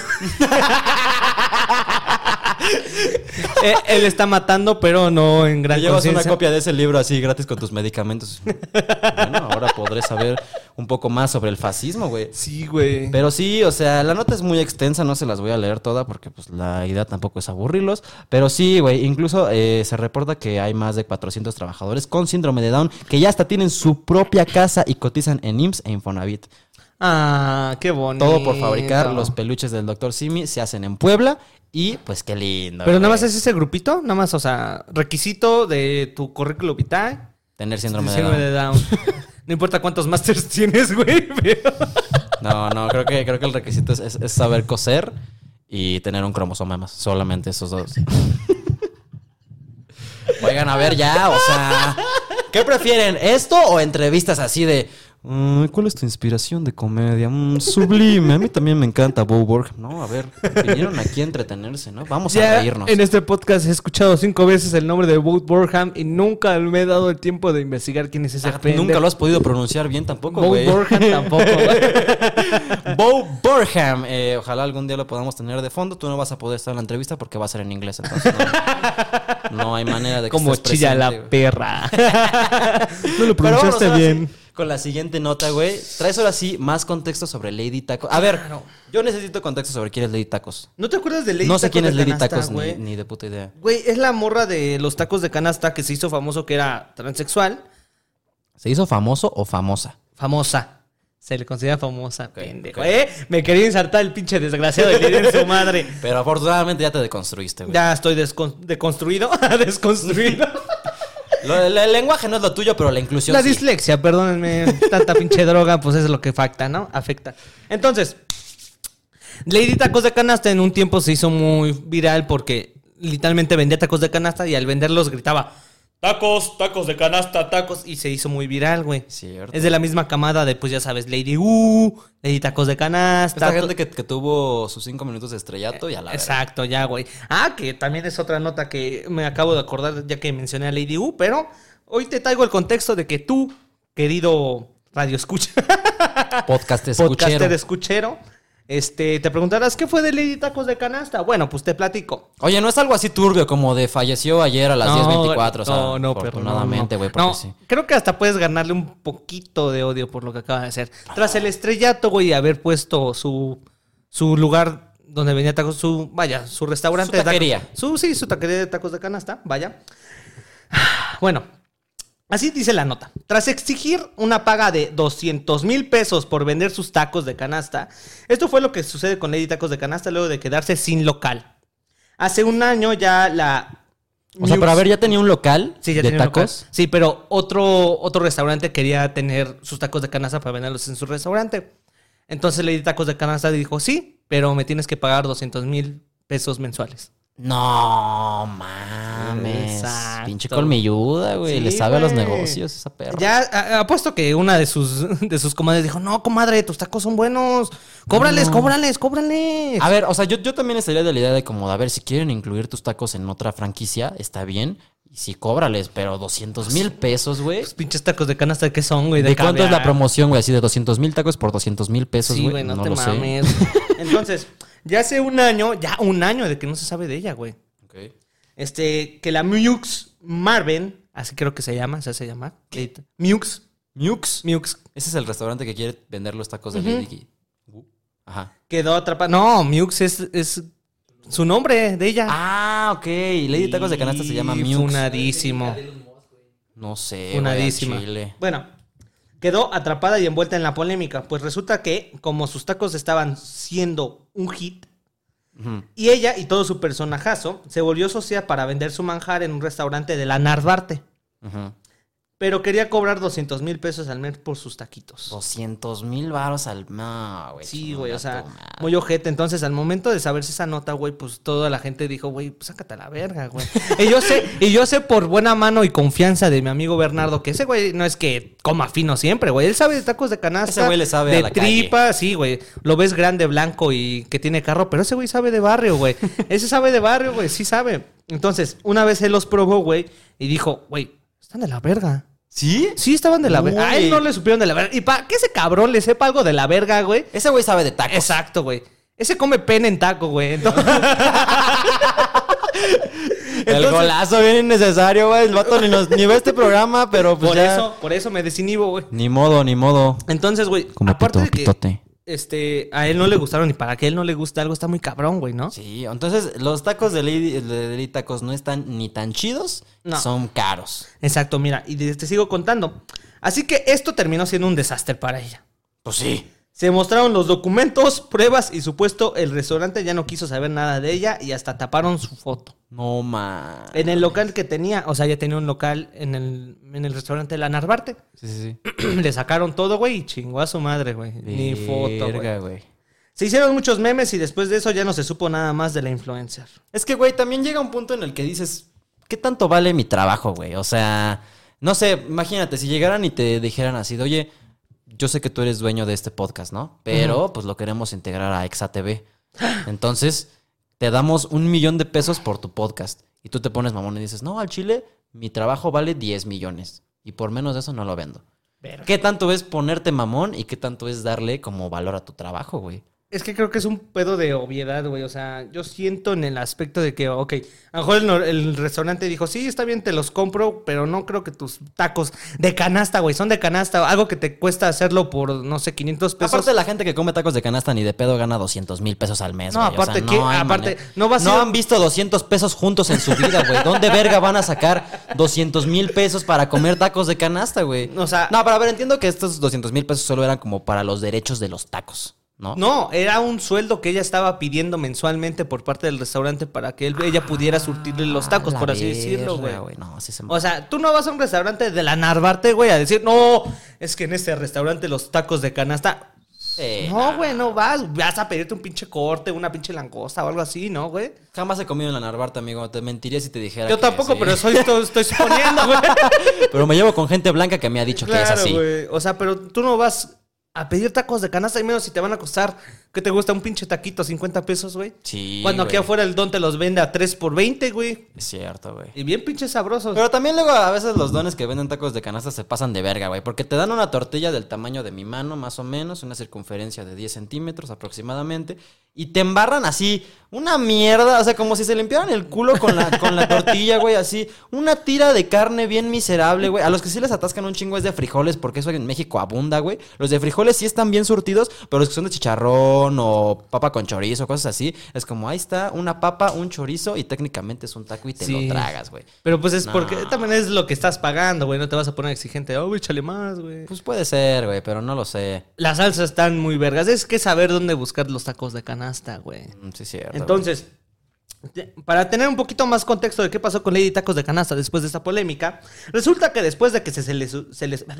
Eh, él está matando, pero no en Te gran llevas una copia de ese libro así gratis con tus medicamentos. bueno, ahora podré saber un poco más sobre el fascismo, güey. Sí, güey. Pero sí, o sea, la nota es muy extensa, no se las voy a leer toda porque pues la idea tampoco es aburrirlos. Pero sí, güey, incluso eh, se reporta que hay más de 400 trabajadores con síndrome de Down que ya hasta tienen su propia casa y cotizan en IMSS e Infonavit. Ah, qué bonito. Todo por fabricar los peluches del Dr. Simi se hacen en Puebla y pues qué lindo. Pero nada más es ese grupito, nada más, o sea, requisito de tu currículo vitae. Tener síndrome de síndrome Down. de Down. <laughs> no importa cuántos masters tienes, güey. pero- No, no, creo que, creo que el requisito es, es- es saber coser y tener un cromosoma más. Solamente esos dos. <laughs> Oigan, a ver ya, o sea. ¿Qué prefieren? ¿Esto o entrevistas así de. "Ay, ¿Cuál es tu inspiración de comedia? Mm, sublime. A mí también me encanta Bo Burnham. No, a ver, vinieron aquí a entretenerse, ¿no? Vamos a reírnos. en este podcast he escuchado cinco veces el nombre de Boat Burham y nunca me he dado el tiempo de investigar quién es ese Ah. Nunca lo has podido pronunciar bien tampoco, güey. Burham tampoco, <laughs> güey. Bo Burham. Eh, ojalá algún día lo podamos tener de fondo. Tú no vas a poder estar en la entrevista porque va a ser en inglés, entonces no, no hay manera de que Como estés chilla la perra. <laughs> no lo pronunciaste bien. Con la siguiente nota, güey. Traes ahora sí más contexto sobre Lady Tacos. A ver, yo necesito contexto sobre quién es Lady Tacos. ¿No te acuerdas de Lady no sé Tacos quién de es Lady Tacos ni, de puta idea. Güey, es la morra de los tacos de canasta que se hizo famoso que era transexual. ¿Se hizo famoso o famosa? Famosa. Se le considera famosa, pendejo. ok. ¿Eh? Me quería insertar el pinche desgraciado y en su madre. <laughs> Pero afortunadamente ya te deconstruiste, güey. Ya estoy descon- deconstruido. <laughs> Desconstruido. Lo- el, el lenguaje no es lo tuyo, pero la inclusión La sí. dislexia, perdónenme. Tanta pinche droga, pues es lo que afecta, ¿no? Afecta. Entonces, Lady Tacos de Canasta en un tiempo se hizo muy viral porque literalmente vendía tacos de canasta y al venderlos gritaba tacos, tacos de canasta, tacos y se hizo muy viral, güey. Cierto. Es de la misma camada de, pues ya sabes, Lady U, Lady Tacos de Canasta. Esta gente que, que tuvo sus cinco minutos de estrellato y a la. Exacto, ya, güey. Ah, que también es otra nota que me acabo de acordar ya que mencioné a Lady U, pero hoy te traigo el contexto de que tú, querido radio escucha, Podcast escuchero. <laughs> podcaster escuchero, este, te preguntarás, ¿qué fue de Lady Tacos de Canasta? Bueno, pues te platico. Oye, no es algo así turbio como de falleció ayer a las 10.24. O sea, no, no, afortunadamente, no, güey, no. No, sí. creo que hasta puedes ganarle un poquito de odio por lo que acaba de hacer. Tras el estrellato, güey, haber puesto su, su lugar donde venía tacos, su, vaya, su restaurante. Su de tacos- taquería. Su, sí, su taquería de tacos de canasta, vaya. <sighs> Bueno, así dice la nota. Tras exigir una paga de 200 mil pesos por vender sus tacos de canasta, esto fue lo que sucede con Lady Tacos de Canasta luego de quedarse sin local. Hace un año ya la... O sea, pero a ver, ya tenía un local Sí, ya de tenía un local. tacos. Sí, pero otro, otro restaurante quería tener sus tacos de canasta para venderlos en su restaurante. Entonces le di tacos de canasta dijo, sí, pero me tienes que pagar 200 mil pesos mensuales. No mames. Exacto. Pinche colmilluda, güey. Sí, Le sabe a los negocios esa perra. Ya apuesto que una de sus, de sus comadres dijo, no, comadre, tus tacos son buenos. Cóbrales, No. cóbrales, cóbrales. A ver, o sea, yo, yo también estaría de la idea de como, a ver, si quieren incluir tus tacos en otra franquicia, está bien. Y sí, cóbrales, pero 200 mil pesos, güey. Los pinches tacos de canasta, ¿qué son, güey? ¿De cuánto es la promoción, güey? Así de 200 mil tacos por 200 mil pesos, Sí, güey. güey, no, no te lo sé. mames. <laughs> Entonces, ya hace un año, ya un año de que no se sabe de ella, güey. Ok. Este, que la Mux Marvin, así creo que se llama, se hace llamar. Mux. Mux. Mux. Ese es el restaurante que quiere vender los tacos de. Lady Ki. Ajá. Quedó atrapada. No, Mux es, es su nombre de ella. Ah, ok. Lady Tacos de Canasta se llama Mux. Funadísimo. No sé, Funadísima. chile. Bueno, quedó atrapada y envuelta en la polémica. Pues resulta que, como sus tacos estaban siendo un hit, y ella y todo su personajazo se volvió socia para vender su manjar en un restaurante de la Narvarte. Ujú. Pero quería cobrar 200 mil pesos al mes por sus taquitos. 200 mil varos al... No, güey. Sí, güey, o sea, muy ojete. Entonces, al momento de saberse esa nota, güey, pues toda la gente dijo, güey, pues sácate a la verga, güey. <laughs> y yo sé, y yo sé por buena mano y confianza de mi amigo Bernardo, que ese güey no es que coma fino siempre, güey. Él sabe de tacos de canasta. Ese güey le sabe de a la tripa, sí, güey. Lo ves grande, blanco y que tiene carro, pero ese güey sabe de barrio, güey. <laughs> ese sabe de barrio, güey, sí sabe. Entonces, una vez él los probó, güey, y dijo, güey, están de la verga. ¿Sí? Sí, estaban de la verga. A él no le supieron de la verga. Y para que ese cabrón le sepa algo de la verga, güey. Ese güey sabe de tacos. Exacto, güey. Ese come pene en taco, güey. Entonces- <laughs> El Entonces- golazo bien innecesario, güey. El vato ni, nos- ni ve este programa, pero pues por ya... eso, por eso me desinhibo, güey. Ni modo, ni modo. Entonces, güey, Como aparte pito, de que pitote. Este, a él no le gustaron y para que él no le guste algo está muy cabrón, güey, ¿no? Sí, entonces los tacos de Lady, de Lady Tacos no están ni tan chidos, No. son caros. Exacto, mira, y te sigo contando. Así que esto terminó siendo un desastre para ella. Pues sí. Se mostraron los documentos, pruebas y supuesto el restaurante ya no quiso saber nada de ella y hasta taparon su foto. No ma. En el local que tenía, o sea, ya tenía un local en el, en el restaurante La Narvarte. Sí, sí, sí. <clears throat> Le sacaron todo, güey, y chingó a su madre, güey. Ni foto, güey. Se hicieron muchos memes y después de eso ya no se supo nada más de la influencer. Es que, güey, también llega un punto en el que dices, ¿qué tanto vale mi trabajo, güey? O sea, no sé, imagínate, si llegaran y te dijeran así, de, oye, yo sé que tú eres dueño de este podcast, ¿no? Pero, pues lo queremos integrar a ExaTV. Entonces, te damos un millón de pesos por tu podcast. Y tú te pones mamón y dices, no, al chile, mi trabajo vale 10 millones. Y por menos de eso no lo vendo. ¿Qué tanto es ponerte mamón y qué tanto es darle como valor a tu trabajo, güey? Es que creo que es un pedo de obviedad, güey. O sea, yo siento en el aspecto de que, ok, a lo mejor el, restaurante dijo, sí, está bien, te los compro, pero no creo que tus tacos de canasta, güey, son de canasta. Algo que te cuesta hacerlo por, no sé, 500 pesos. Aparte, la gente que come tacos de canasta ni de pedo gana 200 mil pesos al mes. No, güey. O sea, aparte aparte, manera. no va a ser- han visto 200 pesos juntos en su vida, güey. ¿Dónde verga van a sacar 200 mil pesos para comer tacos de canasta, güey? O sea- no, pero a ver, entiendo que estos 200 mil pesos solo eran como para los derechos de los tacos, ¿no? No, era un sueldo que ella estaba pidiendo mensualmente por parte del restaurante para que él- ella pudiera surtirle los tacos, Ah, por la así decirlo, güey. No, así se O sea, tú no vas a un restaurante de la Narvarte, güey, a decir, no, es que en este restaurante los tacos de canasta. Eh, No, güey, no vas. Vas a pedirte un pinche corte, una pinche langosta o algo así, ¿no, güey? Jamás he comido en la Narvarte, amigo. Te mentiría si te dijera. Yo que tampoco, sí. pero soy, estoy, estoy suponiendo, <laughs> güey. Pero me llevo con gente blanca que me ha dicho que es así. O sea, pero tú no vas a pedir tacos de canasta y menos si te van a costar, ¿qué te gusta? Un pinche taquito, 50 pesos, güey. Sí. Cuando aquí güey. afuera el don te los vende a 3 por 20, güey. Es cierto, güey. Y bien pinches sabrosos. Pero también luego a veces los dones que venden tacos de canasta se pasan de verga, güey. Porque te dan una tortilla del tamaño de mi mano, más o menos, una circunferencia de 10 centímetros aproximadamente. Y te embarran así, una mierda, o sea, como si se limpiaran el culo con la, con la tortilla, güey, así. Una tira de carne bien miserable, güey. A los que sí les atascan un chingo es de frijoles, porque eso en México abunda, güey. Los de frijoles sí están bien surtidos, pero los que son de chicharrón o papa con chorizo, cosas así, es como, ahí está, una papa, un chorizo y técnicamente es un taco y te Sí. lo tragas, güey. Pero pues es No. porque también es lo que estás pagando, güey. No te vas a poner exigente. Oh, échale más, güey. Pues puede ser, güey, pero no lo sé. Las salsas están muy vergas. Es que saber dónde buscar los tacos de canasta, güey. Mm, Sí, cierto. Entonces, para tener un poquito más contexto de qué pasó con Lady Tacos de Canasta después de esta polémica, resulta que después de que se, se les... Se les <laughs>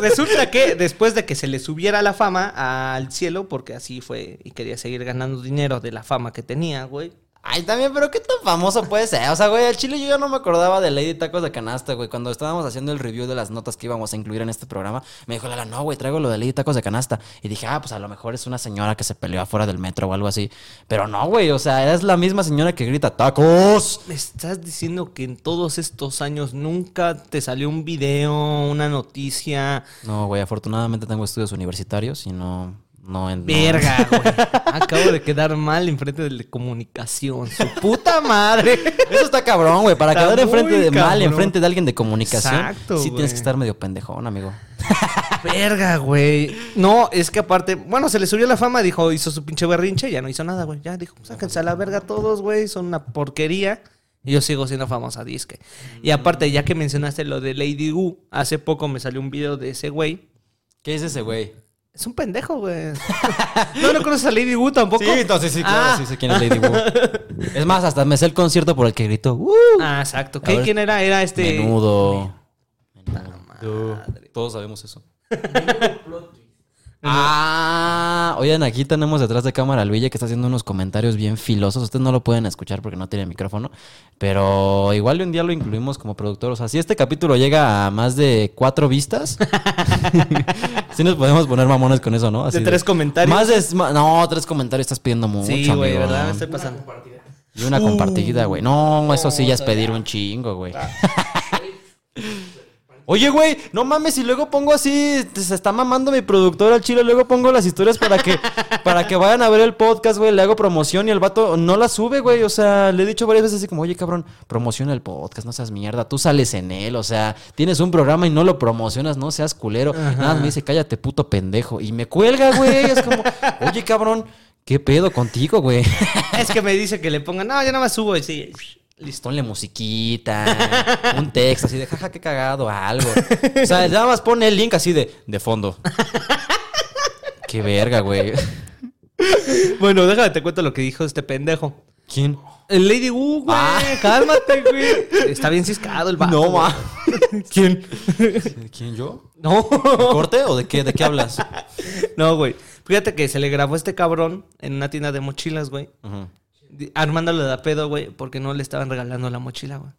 resulta que después de que se le subiera la fama al cielo, porque así fue y quería seguir ganando dinero de la fama que tenía, güey. Ay, también, pero qué tan famoso puede ser. O sea, güey, al chile yo ya no me acordaba de Lady Tacos de Canasta, güey. Cuando estábamos haciendo el review de las notas que íbamos a incluir en este programa, me dijo Lala, no, güey, traigo lo de Lady Tacos de Canasta. Y dije, ah, pues a lo mejor es una señora que se peleó afuera del metro o algo así. Pero no, güey, o sea, es la misma señora que grita, ¡tacos! ¿Me estás diciendo que en todos estos años nunca te salió un video, una noticia? No, güey, afortunadamente tengo estudios universitarios y no, no en... no- Verga, güey. Acabo de quedar mal enfrente del de comunicación. Su puta madre. Eso está cabrón, güey. Para Está quedar enfrente de mal, enfrente de alguien de comunicación, Exacto, sí güey. tienes que estar medio pendejón, amigo. Verga, güey. No, es que aparte, bueno, se le subió la fama, dijo, hizo su pinche berrinche, ya no hizo nada, güey. Ya dijo, sáquense a la verga todos, güey, son una porquería. Y yo sigo siendo famosa disque. Y aparte, ya que mencionaste lo de Lady Wu, hace poco me salió un video de ese güey. ¿Qué es ese güey? Es un pendejo, güey. <laughs> no, no conoces a Lady Wu tampoco. entonces sí, claro, sí sé quién es Lady Wu. Es más, hasta me sé el concierto por el que gritó. ¡Uh! Ah, exacto. ¿Qué, ver. ¿Quién era? Era este. Menudo. Menudo. Todos sabemos eso. Ah, oigan, aquí tenemos detrás de cámara a Luigi que está haciendo unos comentarios bien filosos. Ustedes no lo pueden escuchar porque no tiene micrófono, pero igual un día lo incluimos como productor. O sea, si este capítulo llega a más de cuatro vistas, <laughs> sí nos podemos poner mamones con eso, ¿no? Así De tres comentarios. Más de, no, tres comentarios estás pidiendo mucho, Sí, güey. ¿verdad? Me estoy pasando. Y una compartida, güey. No, eso sí ya es pedir un chingo, güey. <laughs> Oye, güey, no mames, y luego pongo así, se está mamando mi productor al chile, luego pongo las historias para que, <laughs> para que vayan a ver el podcast, güey, le hago promoción y el vato no la sube, güey, o sea, le he dicho varias veces así como, oye, cabrón, promociona el podcast, no seas mierda, tú sales en él, o sea, tienes un programa y no lo promocionas, no seas culero. Nada me dice, cállate, puto pendejo, y me cuelga, güey, es como, <laughs> oye, cabrón, ¿qué pedo contigo, güey? <laughs> Es que me dice que le pongan, no, ya nada más subo y sí. Listo. Ponle musiquita, un texto así de jaja, qué cagado, algo. O sea, nada más pone el link así de, de fondo. Qué verga, güey. Bueno, déjame te cuento lo que dijo este pendejo. ¿Quién? El Lady Wu, güey. Ah. Cálmate, güey. Está bien ciscado el vato. No, güey. ma. ¿Quién? ¿Quién yo? No. ¿De corte o de qué? ¿De qué hablas? No, güey. Fíjate que se le grabó a este cabrón en una tienda de mochilas, güey. Di- Armándole de a pedo, güey, porque no le estaban regalando la mochila, güey.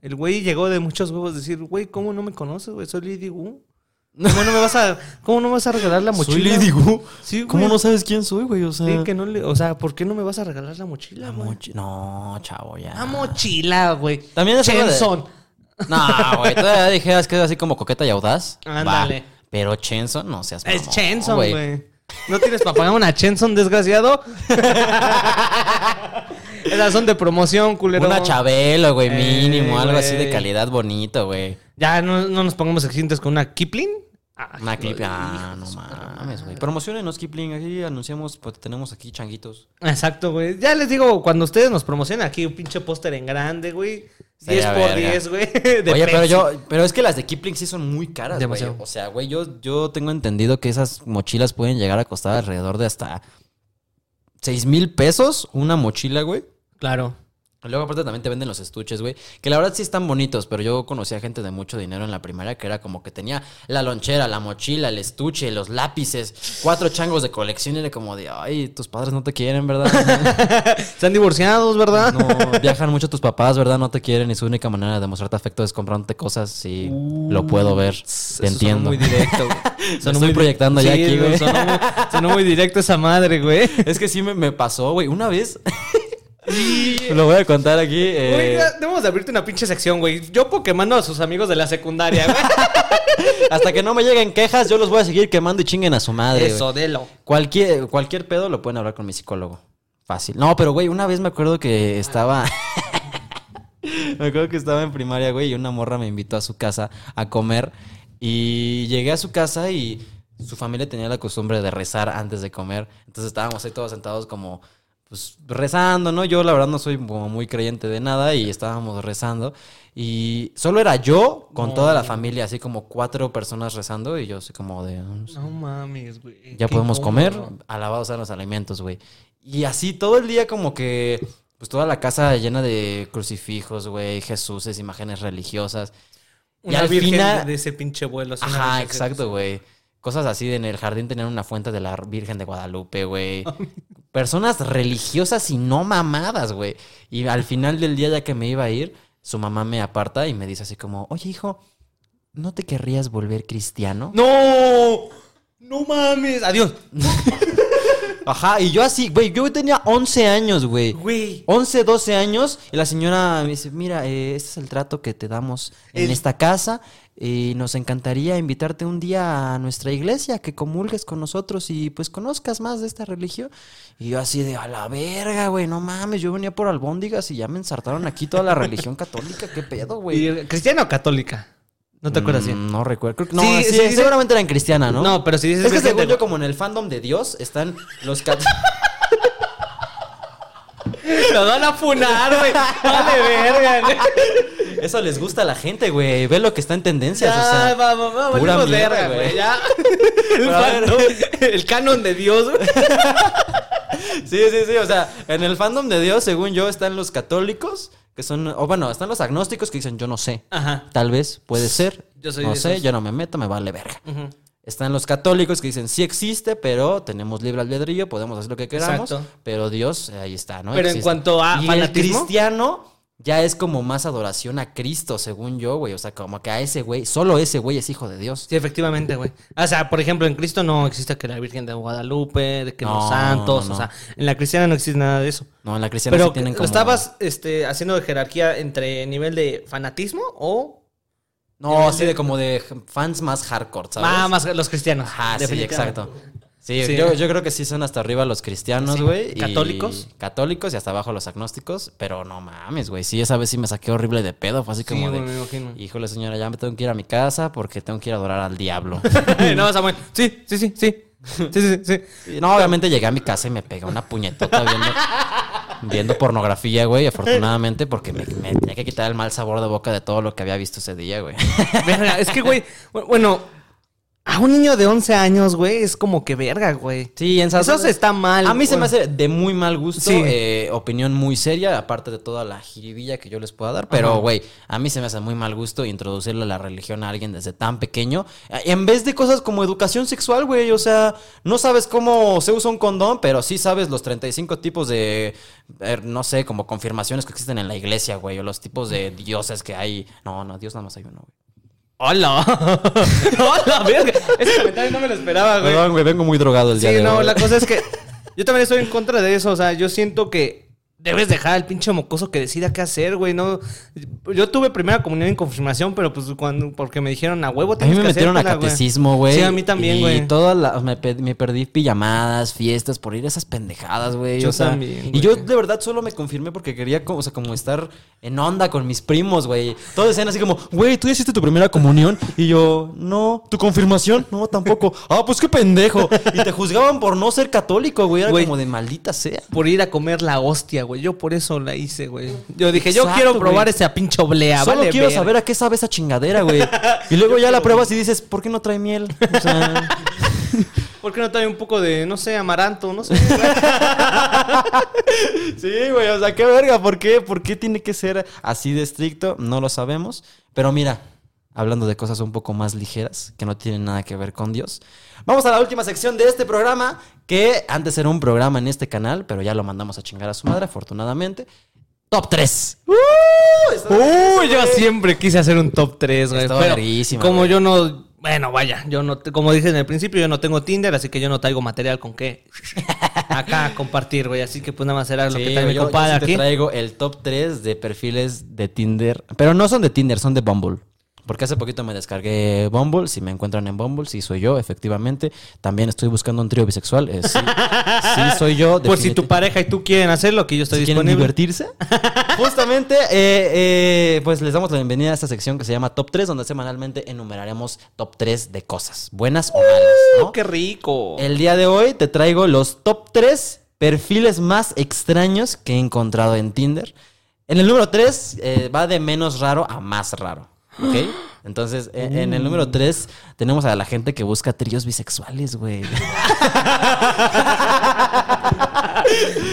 El güey llegó de muchos huevos a decir, güey, ¿cómo no me conoces, güey? Soy Lady Wu. ¿Cómo no me vas a, <laughs> cómo no me vas a regalar la mochila? Soy Lady Wu. Sí. ¿Cómo no sabes quién soy, güey? O sea, Sí, que no le, o sea, ¿por qué no me vas a regalar la mochila, la güey? mochi- No, chavo, ya. La mochila, güey. También es de- Chenson. No, güey, todavía dijeras que es así como coqueta y audaz. Ándale. Pero Chenson, no seas Es mamón, Chenson, güey. ¿No tienes para pagar una Chenson, desgraciado? <laughs> Esas son de promoción, culero. Una Chabelo, güey, Eh, mínimo, algo así de calidad bonito, güey. Ya no, no nos pongamos exigentes con una Kipling. Ah, Una Ah, no mames, güey. Promocionenos, Kipling. Aquí anunciamos, pues tenemos aquí changuitos. Exacto, güey. Ya les digo, cuando ustedes nos promocionan aquí un pinche póster en grande, güey. 10 Sería por verga. 10, güey. <laughs> de Oye, pero Pepsi. yo, pero es que las de Kipling sí son muy caras, güey. Demasiado. O sea, güey, yo, yo tengo entendido que esas mochilas pueden llegar a costar alrededor de hasta 6 mil pesos una mochila, güey. Claro. Luego aparte también te venden los estuches, güey. Que la verdad sí están bonitos, pero yo conocía gente de mucho dinero en la primaria que era como que tenía la lonchera, la mochila, el estuche, los lápices, cuatro changos de colección y era como de, ay, tus padres no te quieren, ¿verdad? <laughs> Están divorciados, ¿verdad? No, viajan mucho tus papás, ¿verdad? No te quieren y su única manera de demostrarte afecto es comprándote cosas. Sí, lo puedo ver, te entiendo. Muy directo. güey. <laughs> Sonó estoy muy- proyectando ya aquí, güey. Sonó muy directo esa madre, güey. Es que sí me, me pasó, güey. Una vez. <laughs> Lo voy a contar aquí. eh, Güey, debemos de abrirte una pinche sección, güey. Yo quemando a sus amigos de la secundaria, güey. <laughs> hasta que no me lleguen quejas, yo los voy a seguir quemando y chinguen a su madre. güey. Eso, delo. Cualquier, cualquier pedo lo pueden hablar con mi psicólogo. Fácil. No, pero güey, una vez me acuerdo que estaba. <laughs> me acuerdo que estaba en primaria, güey, y una morra me invitó a su casa a comer. Y llegué a su casa y su familia tenía la costumbre de rezar antes de comer. Entonces estábamos ahí todos sentados como. Pues rezando, ¿no? Yo la verdad no soy como muy creyente de nada y estábamos rezando. Y solo era yo con toda la familia, así como cuatro personas rezando y yo así como de... No mames, güey. Ya podemos comer, alabados sean los alimentos, güey. Y así todo el día como que, pues toda la casa llena de crucifijos, güey, Jesuses, imágenes religiosas. y Una al virgen final... de ese pinche vuelo. Ajá, exacto, güey. Cosas así, de en el jardín tenían una fuente de la Virgen de Guadalupe, güey. <laughs> Personas religiosas y no mamadas, güey. Y al final del día, ya que me iba a ir, su mamá me aparta y me dice así como, oye, hijo, ¿no te querrías volver cristiano? ¡No! ¡No mames! ¡Adiós! <laughs> Ajá, y yo así, güey, yo tenía 11 años, güey. Güey. 11, 12 años y la señora me dice, mira, eh, este es el trato que te damos en El- esta casa y nos encantaría invitarte un día a nuestra iglesia, que comulgues con nosotros y pues conozcas más de esta religión. Y yo así de, a la verga, güey, no mames, yo venía por albóndigas y ya me ensartaron aquí toda la religión católica, qué pedo, güey. ¿Y ¿Cristiana o católica? ¿No te acuerdas Mm, bien? No recuerdo, creo que no, Sí, sí, sí, seguramente era en cristiana, ¿no? No, pero si dices Es que virgen según yo, como en el fandom de Dios, están los católicos. <laughs> Lo van a funar, güey. Vale, verga, güey. Eso les gusta a la gente, güey. Ve lo que está en tendencias. o Ya, sea, vamos, vamos, pura mierda, verga, güey. Ya. <laughs> El, fandom, el canon de Dios, güey. <laughs> Sí, sí, sí. O sea, en el fandom de Dios, según yo, están los católicos, que son. O bueno, están los agnósticos que dicen yo no sé. Ajá. Tal vez, puede ser. Yo soy no sé, yo no me meto, me vale verga. Ujú. Están los católicos que dicen sí existe, pero tenemos libre albedrío, podemos hacer lo que queramos. Exacto. Pero Dios, ahí está, ¿no? Pero en cuanto a y el fanatismo. cristiano ya es como más adoración a Cristo, según yo, güey. O sea, como que a ese güey, solo ese güey es hijo de Dios. Sí, efectivamente, güey. O sea, por ejemplo, en Cristo no existe que la Virgen de Guadalupe, de que No, los santos, no, no. o sea, en la cristiana no existe nada de eso. No, en la cristiana Pero sí tienen ¿lo como. estabas este, haciendo jerarquía entre nivel de fanatismo o No, así de como de fans más hardcore, ¿sabes? ah, más los cristianos? Ajá, sí, exacto. Sí, Sí. Yo, yo creo que sí son hasta arriba los cristianos, Sí. güey. y- ¿Católicos? Católicos y hasta abajo los agnósticos. Pero no mames, güey. Sí, esa vez sí me saqué horrible de pedo. Fue así Sí, como de. me imagino. Híjole, señora, ya me tengo que ir a mi casa porque tengo que ir a adorar al diablo. <laughs> no, Samuel. Sí, sí, sí, sí. Sí, sí, sí. No, obviamente llegué a mi casa y me pegué una puñetota viendo, viendo pornografía, güey. Afortunadamente, porque me, tenía que quitar el mal sabor de boca de todo lo que había visto ese día, güey. Es que, güey, bueno, a un niño de 11 años, güey, es como que verga, güey. Sí, en Eso se está mal. A mí se me hace de muy mal gusto, Sí. eh, opinión muy seria, aparte de toda la jiribilla que yo les pueda dar. Pero, Ajá. güey, a mí se me hace muy mal gusto introducirle la religión a alguien desde tan pequeño. eh, En vez de cosas como educación sexual, güey. O sea, no sabes cómo se usa un condón, pero sí sabes los 35 tipos de, eh, no sé, como confirmaciones que existen en la iglesia, güey. O los tipos de dioses que hay. No, no, Dios nada más hay uno, güey. ¡Hola! ¡Hola, <laughs> verga! Ese comentario no me lo esperaba, güey. Perdón, güey, vengo muy drogado el día Sí, de no, hoy. la cosa es que yo también estoy en contra de eso. O sea, yo siento que debes dejar al pinche mocoso que decida qué hacer, güey. No, yo tuve primera comunión en confirmación, pero pues cuando, porque me dijeron a huevo A mí me que metieron a hacértela, güey". catecismo, güey. Sí, a mí también, y güey. todas las- me, pe- me perdí pijamadas, fiestas, por ir a esas pendejadas, güey. Yo o sea, también, Y yo de verdad solo me confirmé porque quería, como, o sea, como estar en onda con mis primos, güey. Todos decían así como, güey, ¿tú ya hiciste tu primera comunión? Y yo, no. ¿Tu confirmación? No, tampoco. Ah, pues qué pendejo. Y te juzgaban por no ser católico, güey. Era como de maldita sea. Por ir a comer la hostia, güey. Yo por eso la hice, güey. Yo dije, yo quiero probar güey. esa pinche oblea, Solo vale quiero saber a qué sabe esa chingadera, güey. Y luego ya la pruebas y dices, ¿por qué no trae miel? O sea... <laughs> ¿Por qué no trae un poco de, no sé, amaranto? No sé. <laughs> Sí, güey, o sea, qué verga, ¿por qué? ¿Por qué tiene que ser así de estricto? No lo sabemos. Pero mira, hablando de cosas un poco más ligeras, que no tienen nada que ver con Dios, vamos a la última sección de este programa, que antes era un programa en este canal, pero ya lo mandamos a chingar a su madre, afortunadamente. Top 3. Uy, yo siempre quise hacer un top 3, güey. Estaba pero Como güey. yo no. Bueno, vaya, yo no, como dije en el principio, yo no tengo Tinder, así que yo no traigo material con qué <laughs> acá compartir, güey. Así que pues nada más era lo que trae mi yo- yo compadre sí te aquí. traigo el top 3 de perfiles de Tinder. Pero no son de Tinder, son de Bumble. Porque hace poquito me descargué Bumble. Si me encuentran en Bumble, sí soy yo, efectivamente. También estoy buscando un trío bisexual. eh, sí, <laughs> sí soy yo. Por si tu pareja y tú quieren hacerlo, que yo estoy si quieren disponible. divertirse. <laughs> Justamente, eh, eh, pues les damos la bienvenida a esta sección que se llama Top 3, donde semanalmente enumeraremos top 3 de cosas, buenas o malas. ¿no? ¡Oh, qué rico! El día de hoy te traigo los top 3 perfiles más extraños que he encontrado en Tinder. En el número 3 va de menos raro a más raro. ¿Ok? <gasps> Entonces, en, en el número 3 tenemos a la gente que busca tríos bisexuales, güey. <laughs>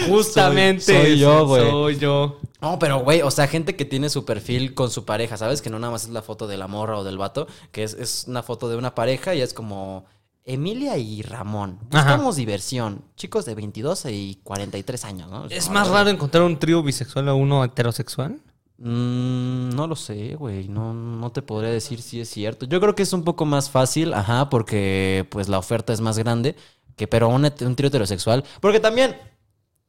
Justamente. Soy- soy yo, güey. Soy yo. No, pero güey, o sea, gente que tiene su perfil con su pareja, ¿sabes? Que no nada más es la foto de la morra o del vato, que es, es una foto de una pareja y es como Emilia y Ramón. Ajá. Buscamos diversión. Chicos de 22 y 43 años, ¿no? ¿Es más raro encontrar un trío bisexual o uno heterosexual? Mm, no lo sé, güey. No, no te podría decir si es cierto. Yo creo que es un poco más fácil, ajá, porque pues la oferta es más grande. Que, pero un, trío heterosexual. Porque también.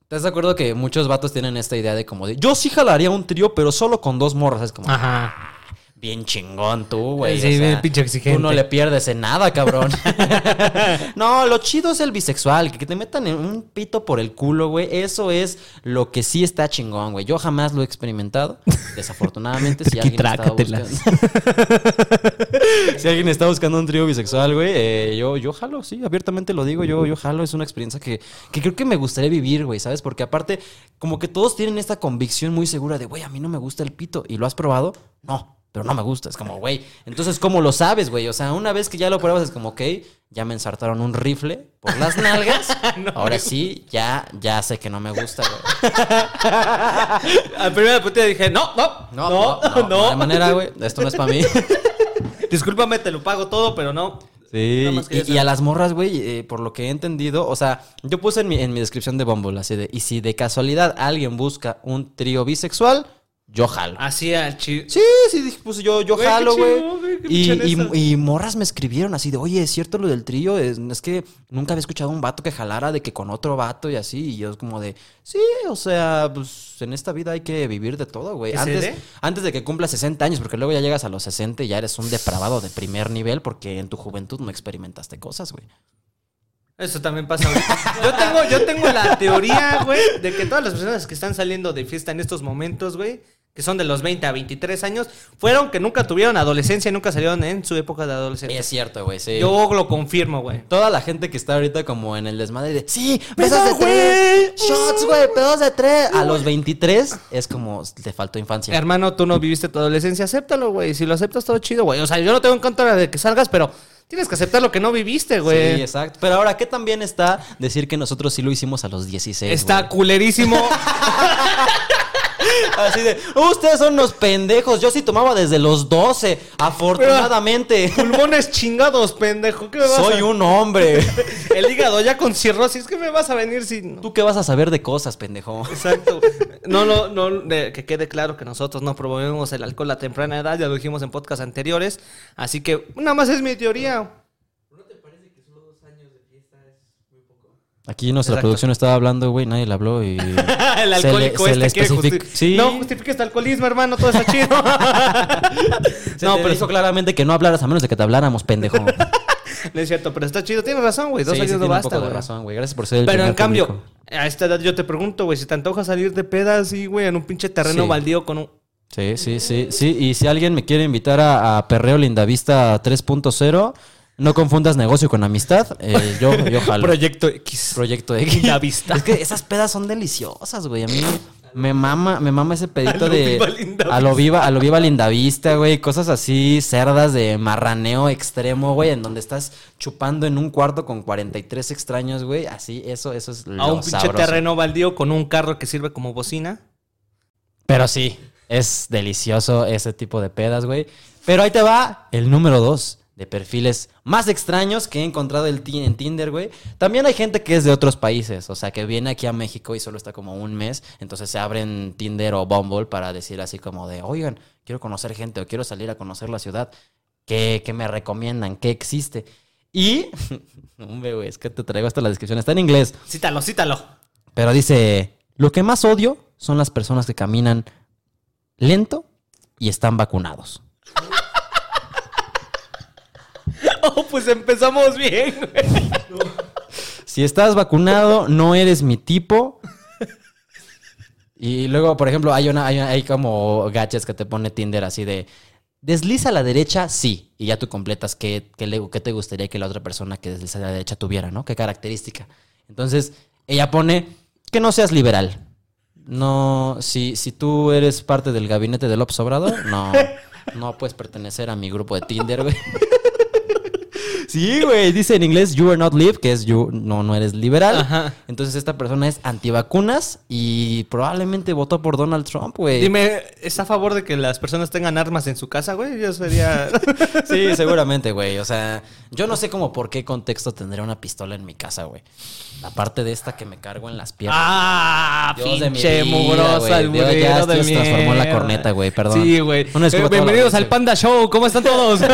¿Estás de acuerdo que muchos vatos tienen esta idea de como de yo sí jalaría un trío, pero solo con dos morras? Es como Ajá. Bien chingón tú, güey. Sí, bien pinche exigente. Tú no le pierdes en nada, cabrón. <laughs> <laughs> no, lo chido es el bisexual, que te metan en un pito por el culo, güey. Eso es lo que sí está chingón, güey. Yo jamás lo he experimentado. Desafortunadamente, <laughs> si alguien está buscando... si alguien está buscando un trío bisexual, güey, eh, yo, yo jalo, sí, abiertamente lo digo, yo, yo jalo. Es una experiencia que, que creo que me gustaría vivir, güey, ¿sabes? Porque aparte, como que todos tienen esta convicción muy segura de, güey, a mí no me gusta el pito. ¿Y lo has probado? No, pero no me gusta. Es como, güey, entonces, ¿cómo lo sabes, güey? O sea, una vez que ya lo pruebas, es como, ok, ya me ensartaron un rifle por las nalgas. <laughs> Ahora sí, ya, ya sé que no me gusta, güey. <laughs> Al primer punto dije, no, no, No, no, no. no, <laughs> de manera, güey. Esto no es para mí. Discúlpame, te lo pago todo, pero no. Sí, y, a las morras, güey, eh, por lo que he entendido, o sea, yo puse en mi, en mi descripción de Bumble así de, y si de casualidad alguien busca un trío bisexual, yo jalo. Así al chi... Sí, sí, dije, pues yo, yo Güey, jalo, güey. chido, Y, y- morras me escribieron así de, oye, ¿es cierto lo del trío? Es, es que nunca había escuchado a un vato que jalara de que con otro vato y así. Y yo es como de, sí, o sea, pues en esta vida hay que vivir de todo, güey. ¿Que se Antes, dé? antes de que cumplas 60 años, porque luego ya llegas a los 60 y ya eres un depravado de primer nivel porque en tu juventud no experimentaste cosas, güey. Eso también pasa. <laughs> Yo tengo, yo tengo la teoría, güey, de que todas las personas que están saliendo de fiesta en estos momentos, güey, que son de los 20 a 23 años, fueron que nunca tuvieron adolescencia y nunca salieron en su época de adolescencia. Es cierto, güey, sí. Yo lo confirmo, güey. Toda la gente que está ahorita como en el desmadre de sí, ¡Pedo, besos de tres, shots, güey, pedos de tres. A los 23 es como te faltó infancia. Hermano, tú no viviste tu adolescencia, acéptalo, güey. Si lo aceptas, todo chido, güey. O sea, yo no tengo en contra de que salgas, pero tienes que aceptar lo que no viviste, güey. Sí, exacto. Pero ahora, ¿qué también está decir que nosotros sí lo hicimos a los 16? Está güey? culerísimo. <laughs> Así de, ustedes son unos pendejos. Yo sí tomaba desde los 12, afortunadamente. Pulmones chingados, pendejo. ¿Qué me vas Soy a... un hombre. <laughs> El hígado ya con cirrosis. ¿Qué me vas a venir si...? no? ¿Tú qué vas a saber de cosas, pendejo? Exacto. No, no, no, que quede claro que nosotros no promovemos el alcohol a temprana edad, ya lo dijimos en podcasts anteriores. Así que nada más es mi teoría. Aquí nuestra Exacto. producción estaba hablando, güey, nadie le habló y... <laughs> el Se le- alcohólico se este le quiere especific- justi- Sí. No justifiques tu alcoholismo, hermano, todo está chido. <laughs> No, pero dijo claramente que no hablaras a menos de que te habláramos, pendejo. <laughs> no es cierto, pero está chido. Tienes razón, güey. Dos Sí, sí años no basta, güey. razón, güey. Gracias por ser el Pero en cambio, público. a esta edad yo te pregunto, güey, si te antoja salir de peda así, güey, en un pinche terreno baldío con un... Sí, sí, sí, sí. Y si alguien me quiere invitar a, a Perreo Lindavista 3.0, no confundas negocio con amistad. eh, yo, yo <laughs> jalo. Proyecto X. Proyecto X. Lindavista. Es que esas pedas son deliciosas, güey. A mí, Me mama, me mama ese pedito A lo de. viva. A lo viva, a lo viva Lindavista, güey. Cosas así, cerdas de marraneo extremo, güey. En donde estás chupando en un cuarto con 43 extraños, güey. Así, eso, eso es lo A un pinche sabroso. terreno baldío con un carro que sirve como bocina. Pero sí, es delicioso ese tipo de pedas, güey. Pero ahí te va el número dos de perfiles más extraños que he encontrado en Tinder, güey. También hay gente que es de otros países, o sea, que viene aquí a México y solo está como un mes, entonces se abren Tinder o Bumble para decir así como de, oigan, quiero conocer gente o quiero salir a conocer la ciudad. ¿Qué, qué me recomiendan? ¿Qué existe? Y, <laughs> hombre, güey, es que te traigo hasta la descripción, está en inglés. Cítalo, cítalo. Pero dice, lo que más odio son las personas que caminan lento y están vacunados. <laughs> Oh, pues empezamos bien, güey. Si estás vacunado, no eres mi tipo. Y luego, por ejemplo, hay una, hay, hay como gachas que te pone Tinder así de desliza a la derecha, sí. Y ya tú completas qué, qué, le- qué te gustaría que la otra persona que desliza a la derecha tuviera, ¿no? ¿Qué característica? Entonces, ella pone que no seas liberal. No, si, si tú eres parte del gabinete de López Obrador, no, <laughs> no puedes pertenecer a mi grupo de Tinder, güey. Sí, güey, dice en inglés you are not live, que es you no, no eres liberal. Ajá. Entonces esta persona es antivacunas y probablemente votó por Donald Trump, güey. Dime, ¿es a favor de que las personas tengan armas en su casa, güey? Yo sería... <laughs> Sí, seguramente, güey. O sea, yo no sé como por qué contexto tendría una pistola en mi casa, güey. Aparte de esta que me cargo en las piernas. ¡Ah! Dios pinche mugrosa, el Dios, ya de Dios transformó la mierda. corneta, güey, perdón. Sí, güey. Eh, la bienvenidos al. Panda Show. ¿Cómo están todos? <laughs>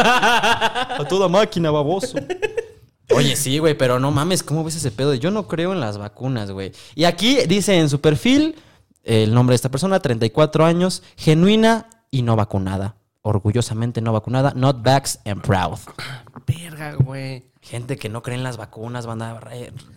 A toda máquina, <laughs> Oye, sí, güey, pero no mames, ¿cómo ves ese pedo? Yo no creo en las vacunas, güey. Y aquí dice en su perfil el nombre de esta persona, 34 años, genuina y no vacunada. Orgullosamente no vacunada, not vax and proud. Verga, güey. Gente que no cree en las vacunas, van a...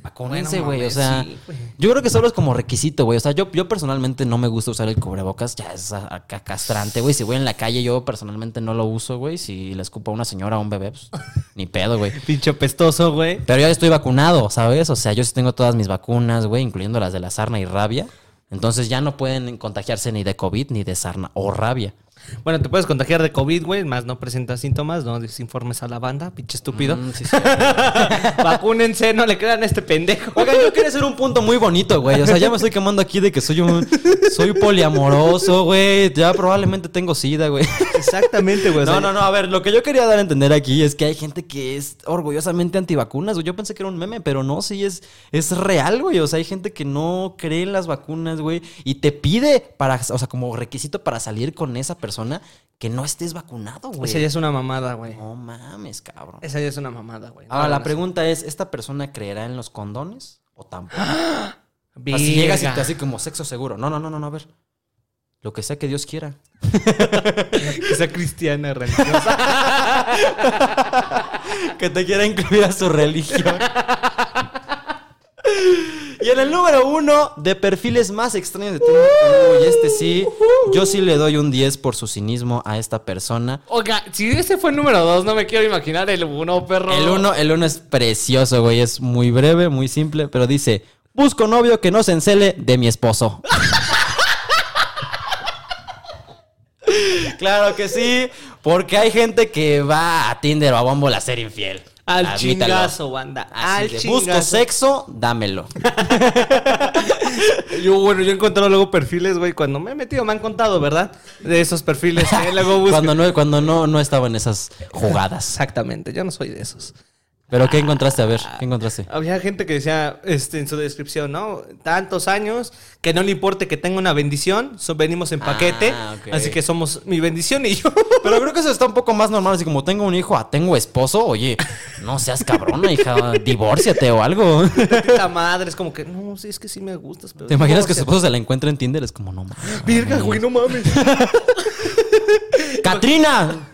Vacúnense, Bueno, güey. o sea, sí, yo creo que solo es como requisito, güey. O sea, yo, yo personalmente no me gusta usar el cubrebocas. Ya es a- acá castrante, güey. Si voy en la calle, yo personalmente no lo uso, güey. Si le escupo a una señora o a un bebé, pues <laughs> ni pedo, güey. Pinche pestoso, güey. Pero yo ya estoy vacunado, ¿sabes? O sea, yo sí tengo todas mis vacunas, güey, incluyendo las de la sarna y rabia. Entonces ya no pueden contagiarse ni de COVID ni de sarna o rabia. Bueno, te puedes contagiar de COVID, güey, más no presentas síntomas, no desinformes a la banda, pinche estúpido. Mm, sí, sí. <laughs> Vacúnense, no le crean a este pendejo. Oigan, yo quería hacer un punto muy bonito, güey. O sea, ya me estoy quemando aquí de que soy un... Soy poliamoroso, güey. Ya probablemente tengo sida, güey. Exactamente, güey. o No, sea, no, no. A ver, lo que yo quería dar a entender aquí es que hay gente que es orgullosamente antivacunas, güey. Yo pensé que era un meme, pero no, sí es, es real, güey. O sea, hay gente que no cree en las vacunas, güey. Y te pide para, o sea, como requisito para salir con esa persona que no estés vacunado, güey. Esa ya es una mamada, güey. No mames, cabrón. Esa ya es una mamada, güey. Ahora, la pregunta es, ¿esta persona creerá en los condones o tampoco? no. <gasps> O sea, si llegas y te hace como sexo seguro. No, no, no, no, no, a ver. Lo que sea que Dios quiera. <laughs> Que sea cristiana, religiosa. <laughs> que te quiera incluir a su religión. <laughs> Y en el número uno de perfiles más extraños de Tinder. Uy, este sí. Yo sí le doy un 10 por su cinismo a esta persona. Oiga, si ese fue el número dos, no me quiero imaginar el uno, perro. El uno, el uno es precioso, güey. Es muy breve, muy simple, pero dice: Busco novio que no se encele de mi esposo. <laughs> claro que sí, porque hay gente que va a Tinder o a Bumble a ser infiel. Al Admítalo. chingazo, banda. Así Al de, chingazo. Busco sexo, dámelo. <laughs> Yo, bueno, yo he encontrado luego perfiles, güey. Cuando me he metido, me han contado, ¿verdad? De esos perfiles. que luego <laughs> busco. Cuando no, cuando no, no estaba en esas jugadas. Exactamente, yo no soy de esos. Pero ¿qué encontraste? A ver, ¿qué encontraste? Había gente que decía este, en su descripción, ¿no? Tantos años, que no le importe que tenga una bendición, so- venimos en paquete, Ah, así que somos mi bendición y yo. <laughs> Pero creo que eso está un poco más normal. Así como tengo un hijo, ah, tengo esposo. Oye, no seas cabrona, hija. Divórciate o algo. Puta madre, es como que, no, sí, es que sí me gustas, pero... ¿Te imaginas que su divorciate". esposo se la encuentra en Tinder? Es como, no mames. Virga, güey, no mames. <laughs> ¡Katrina!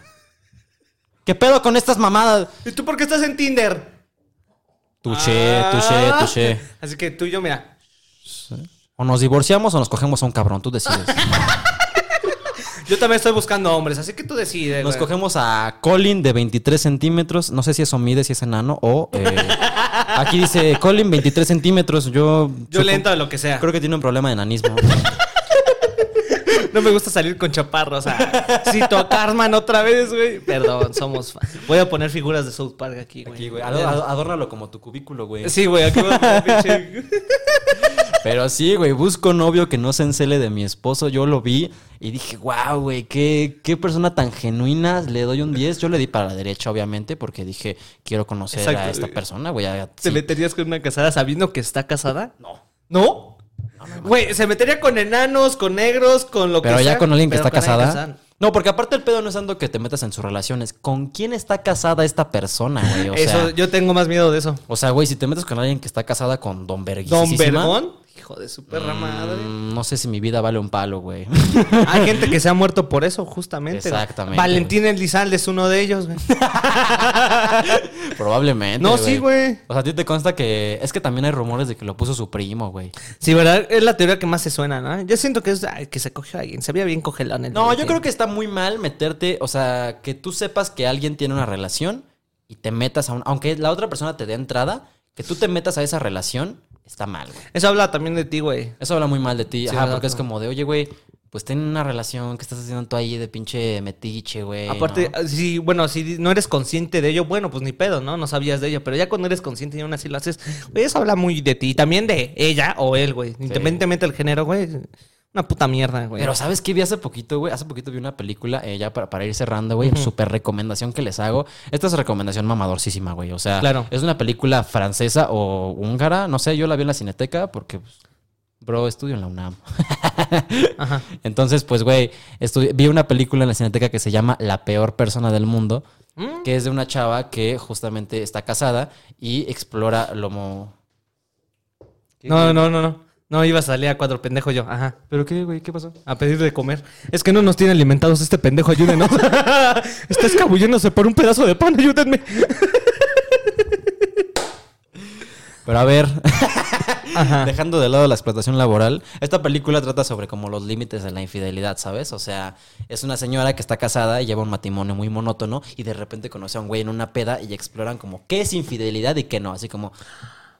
¿Qué pedo con estas mamadas? ¿Y tú por qué estás en Tinder? Tuché, tuché, Ah. tuché. Así que tú y yo, mira, O nos divorciamos o nos cogemos a un cabrón, tú decides. <laughs> yo también estoy buscando hombres, así que tú decides, Nos güey. cogemos a Colin de 23 centímetros. No sé si eso mide, si es enano o. eh, aquí dice Colin 23 centímetros. Yo. Yo supo- le entro a lo que sea. Creo que tiene un problema de enanismo. <laughs> No me gusta salir con chaparro, o sea, cito Carman otra vez, güey. Perdón, somos fan. Voy a poner figuras de South Park aquí, güey. Aquí, güey. Adórnalo como tu cubículo, güey. Sí, güey, aquí voy a poner pinche- <laughs> Pero sí, güey, busco novio que no se encele de mi esposo. Yo lo vi y dije, wow, güey, qué, qué persona tan genuina. Le doy un 10. Yo le di para la derecha, obviamente, porque dije, quiero conocer Exacto, a esta güey. persona, güey. ¿Te sí. meterías con una casada sabiendo que está casada? No. ¿No? Güey, se metería con enanos, con negros, con lo Pero que sea. ya con alguien que pero está con alguien casada. No, porque aparte el pedo no es tanto que te metas en sus relaciones. ¿Con quién está casada esta persona, güey? O eso, sea, yo tengo más miedo de eso. o sea, güey, si te metes con alguien que está casada con Don Don Verguísima, Vergón, hijo de su perra madre. mm, no sé si mi vida vale un palo, güey. Hay gente que se ha muerto por eso, justamente. Exactamente, Valentín Elizalde es uno de ellos, güey. <laughs> Probablemente. No, sí, güey. O sea, a ti te consta que. Es que también hay rumores de que lo puso su primo, güey. Sí, ¿verdad? Es la teoría que más se suena, ¿no? Yo siento que es ay, que se cogió a alguien. Se veía bien cogelón el No, yo creo que está muy mal meterte. O sea, que tú sepas que alguien tiene una relación y te metas a un. Aunque la otra persona te dé entrada, que tú te metas a esa relación, está mal, güey. Eso habla también de ti, güey. Eso habla muy mal de ti. Sí, Ajá, porque es como de, oye, güey, pues ten una relación. ¿Qué estás haciendo tú ahí de pinche metiche, güey? Aparte, ¿no? si, bueno, si no eres consciente de ello, bueno, pues ni pedo, ¿no? No sabías de ello. Pero ya cuando eres consciente y aún así lo haces, güey, eso habla muy de ti. También de ella o él, güey. Independientemente del género, güey. Una puta mierda, güey. Pero ¿sabes qué vi hace poquito, güey? Hace poquito vi una película, eh, ya para, para ir cerrando, güey. Súper recomendación que les hago. Esta es recomendación mamadorcísima, güey. O sea, Claro. es una película francesa o húngara. No sé, yo la vi en la cineteca porque, pues, bro, estudio en la UNAM. <laughs> Ajá. Entonces, pues, güey, vi una película en la cineteca que se llama La peor persona del mundo, Mm. que es de una chava que justamente está casada y explora lo... mo- No, no, no, no. No iba a salir a cuatro pendejo yo. Ajá. ¿Pero qué, güey? ¿Qué pasó? A pedir de comer. Es que no nos tiene alimentados este pendejo, ayúdenos. <laughs> Está escabulléndose por un pedazo de pan, ayúdenme. Pero a ver, <laughs> Ajá. dejando de lado la explotación laboral, esta película trata sobre como los límites de la infidelidad, ¿sabes? O sea, es una señora que está casada y lleva un matrimonio muy monótono y de repente conoce a un güey en una peda y exploran como qué es infidelidad y qué no. Así como,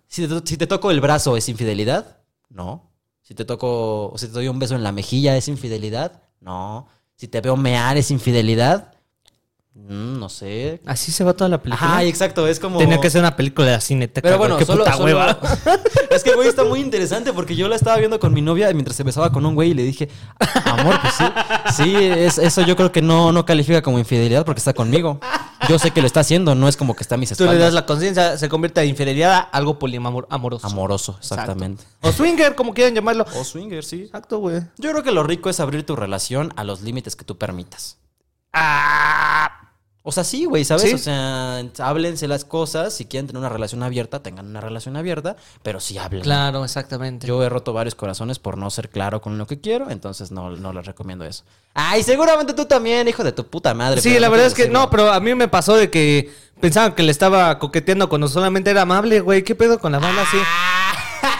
si te, si te toco el brazo, ¿es infidelidad? No. Si te toco, o si te doy un beso en la mejilla, ¿es infidelidad? No. Si te veo mear, ¿es infidelidad? Mm, no sé. Así se va toda la película. Ajá, exacto, es como... Tenía que ser una película de la cineteca. Pero bueno, qué solo, puta solo- hueva. <laughs> es que, güey, está muy interesante porque yo la estaba viendo con mi novia mientras se besaba con un güey y le dije, amor, pues sí, sí, es, eso yo creo que no, no califica como infidelidad porque está conmigo. Yo sé que lo está haciendo, no es como que está a mis Tú le das espaldas. la conciencia, se convierte de infidelidad a algo poliamoroso. Amoroso, exactamente. O swinger, como quieran llamarlo. O swinger, sí. Exacto, güey. Yo creo que lo rico es abrir tu relación a los límites que tú permitas. Ah. O sea, sí, güey, ¿sabes? Sí. O sea, háblense las cosas. Si quieren tener una relación abierta, tengan una relación abierta, pero sí hablen. Claro, exactamente. Yo he roto varios corazones por no ser claro con lo que quiero, entonces no, no les recomiendo eso. Ay, seguramente tú también, hijo de tu puta madre. Sí, la no verdad es que no, pero a mí me pasó de que pensaban que le estaba coqueteando cuando solamente era amable, güey. ¿Qué pedo con la banda así?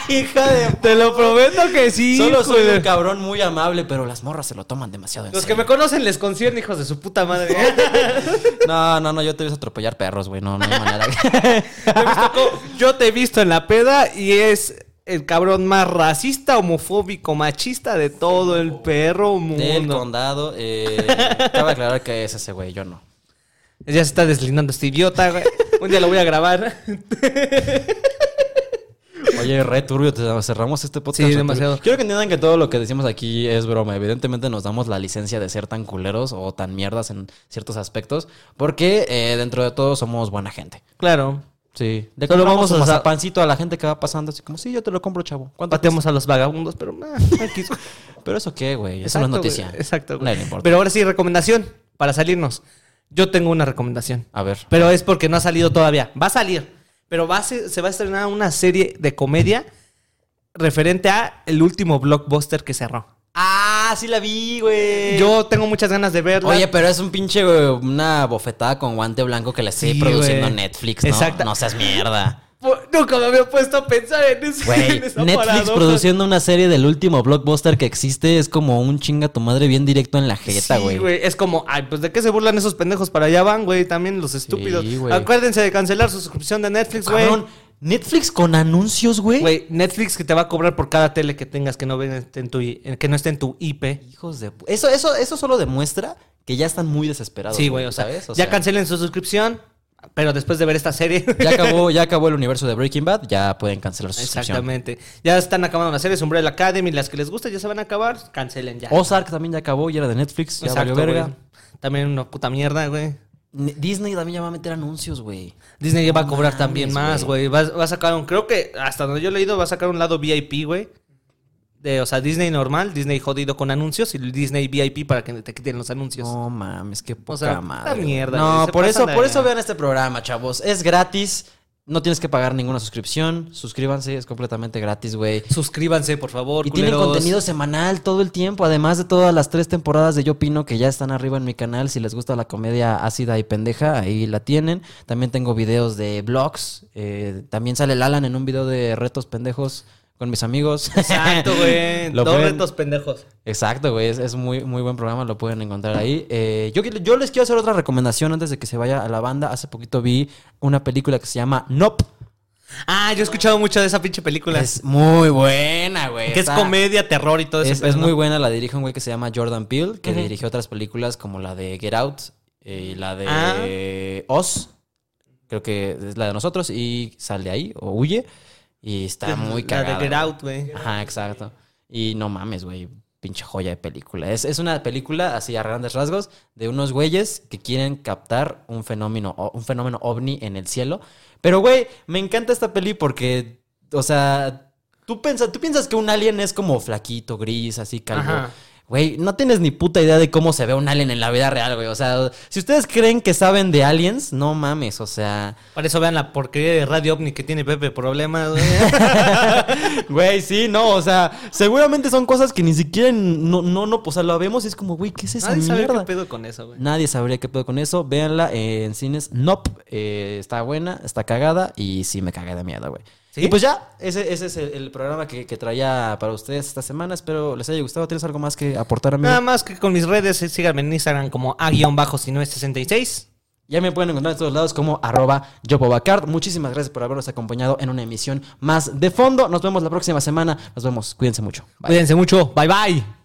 Hija de... Te lo prometo que sí. Solo soy un cabrón muy amable, pero las morras se lo toman demasiado en Los que me conocen les concierne, hijos de su puta madre. <laughs> No, no, no, yo te voy a atropellar perros, güey, no, no hay manera. <laughs> Te he visto co- Yo te he visto en la peda y es el cabrón más racista, homofóbico, machista de todo el perro Del mundo. condado, eh, <laughs> cabe aclarar que es ese güey, yo no. Ya se está deslindando este idiota, güey. Un día lo voy a grabar. Oye, re turbio, te cerramos este podcast. Sí, demasiado. Quiero que entiendan que todo lo que decimos aquí es broma. Evidentemente nos damos la licencia de ser tan culeros o tan mierdas en ciertos aspectos, porque eh, dentro de todo somos buena gente. Claro. Sí. Le Solo vamos a un sa- mazapancito a la gente que va pasando, así como, sí, yo te lo compro, chavo. ¿Cuánto Pateamos a los vagabundos, pero... ah? <laughs> Pero eso qué, güey, eso no es noticia. güey, Exacto, güey. le importa. Pero ahora sí, recomendación para salirnos. Yo tengo una recomendación. A ver. Pero es porque no ha salido todavía. Va a salir. Pero va a ser- se va a estrenar una serie de comedia referente a el último blockbuster que cerró. Ah, sí la vi, güey. Yo tengo muchas ganas de verla. Oye, pero es un pinche, güey, una bofetada con guante blanco que le estoy Sí, produciendo güey. Netflix, ¿no? Exacto. No seas mierda. Nunca me había puesto a pensar en eso. Güey, Netflix paradoja. produciendo una serie del último blockbuster que existe es como un chinga tu madre bien directo en la jeta, Sí, güey. güey. Es como, ay, pues de qué se burlan esos pendejos para allá van, güey. También los estúpidos. güey. Acuérdense de cancelar su suscripción de Netflix, güey. Netflix con anuncios, güey. Güey, Netflix que te va a cobrar por cada tele que tengas que no, ven en tu, i- que no esté en tu IP. Hijos de... Eso, eso, eso solo demuestra que ya están muy desesperados. Sí, güey, o sea, ¿sabes? O ya sea, cancelen su suscripción, pero después de ver esta serie. <laughs> Ya acabó, ya <laughs> acabó el universo de Breaking Bad, ya pueden cancelar su suscripción. Exactamente. Ya están acabando las series Umbrella Academy, las que les gusta ya se van a acabar, cancelen ya. Ozark también ya acabó y era de Netflix, ya valió verga. güey. También una puta mierda, güey. Ne- Disney también ya va a meter anuncios, güey. Disney ya va a cobrar también más, güey. Va, va a sacar un, creo que hasta donde yo he leído, va a sacar un lado VIP, güey. De, o sea, Disney normal, Disney jodido con anuncios y Disney VIP para que te quiten los anuncios. No mames, qué poca sea, madre. la mierda, No, por eso, por eso vean este programa, chavos. Es gratis. No tienes que pagar ninguna suscripción. Suscríbanse, es completamente gratis, güey. Suscríbanse, por favor, Y tienen culeros. contenido semanal todo el tiempo, además de todas las tres temporadas de Yo Opino que ya están arriba en mi canal. Si les gusta la comedia ácida y pendeja, ahí la tienen. También tengo videos de vlogs. eh, también sale el Alan en un video de retos pendejos con mis amigos. Exacto, güey. <laughs> Dos pueden- retos pendejos. Exacto, güey. Es, es muy, muy buen programa, lo pueden encontrar ahí. Eh, yo, yo les quiero hacer otra recomendación antes de que se vaya a la banda. Hace poquito vi una película que se llama Nope. Ah, yo he escuchado mucho de esa pinche película. Es muy buena, güey. que es comedia, terror y todo eso. Es, es muy buena, la dirige un güey que se llama Jordan Peele, que Ujú. dirigió otras películas como la de Get Out y la de Ah. Oz. Creo que es la de nosotros y sale ahí o huye. Y está muy La cagada. de Get güey. Out, güey. Ajá, exacto. Y no mames, güey. Pinche joya de película. Es, es una película, así a grandes rasgos, de unos güeyes que quieren captar un fenómeno, un fenómeno ovni en el cielo. Pero, güey, me encanta esta peli porque, o sea, tú, piensas tú piensas que un alien es como flaquito, gris, así calvo. Ajá. Güey, no tienes ni puta idea de cómo se ve un alien en la vida real, güey. O sea, si ustedes creen que saben de aliens, no mames, o sea... Por eso vean la porquería de Radio OVNI que tiene Pepe problemas, güey. <laughs> Güey, sí, no, o sea, seguramente son cosas que ni siquiera no, no, no, o sea, lo vemos y es como, güey, ¿qué es esa Nadie sabe mierda? qué pedo con eso, güey. Nadie sabría qué pedo con eso. Véanla eh, en cines. Nope, eh, está buena, está cagada y sí me cagué de miedo, güey. ¿Sí? Y pues ya, ese, ese es el, el programa que, que traía para ustedes esta semana. Espero les haya gustado. ¿Tienes algo más que aportar, amigo? Nada más que con mis redes, eh, síganme en Instagram como a-6966. Ya me pueden encontrar en todos lados como arroba yopobacard. Muchísimas gracias por habernos acompañado en una emisión más de fondo. Nos vemos la próxima semana. Nos vemos. Cuídense mucho. Bye. Cuídense mucho. Bye bye.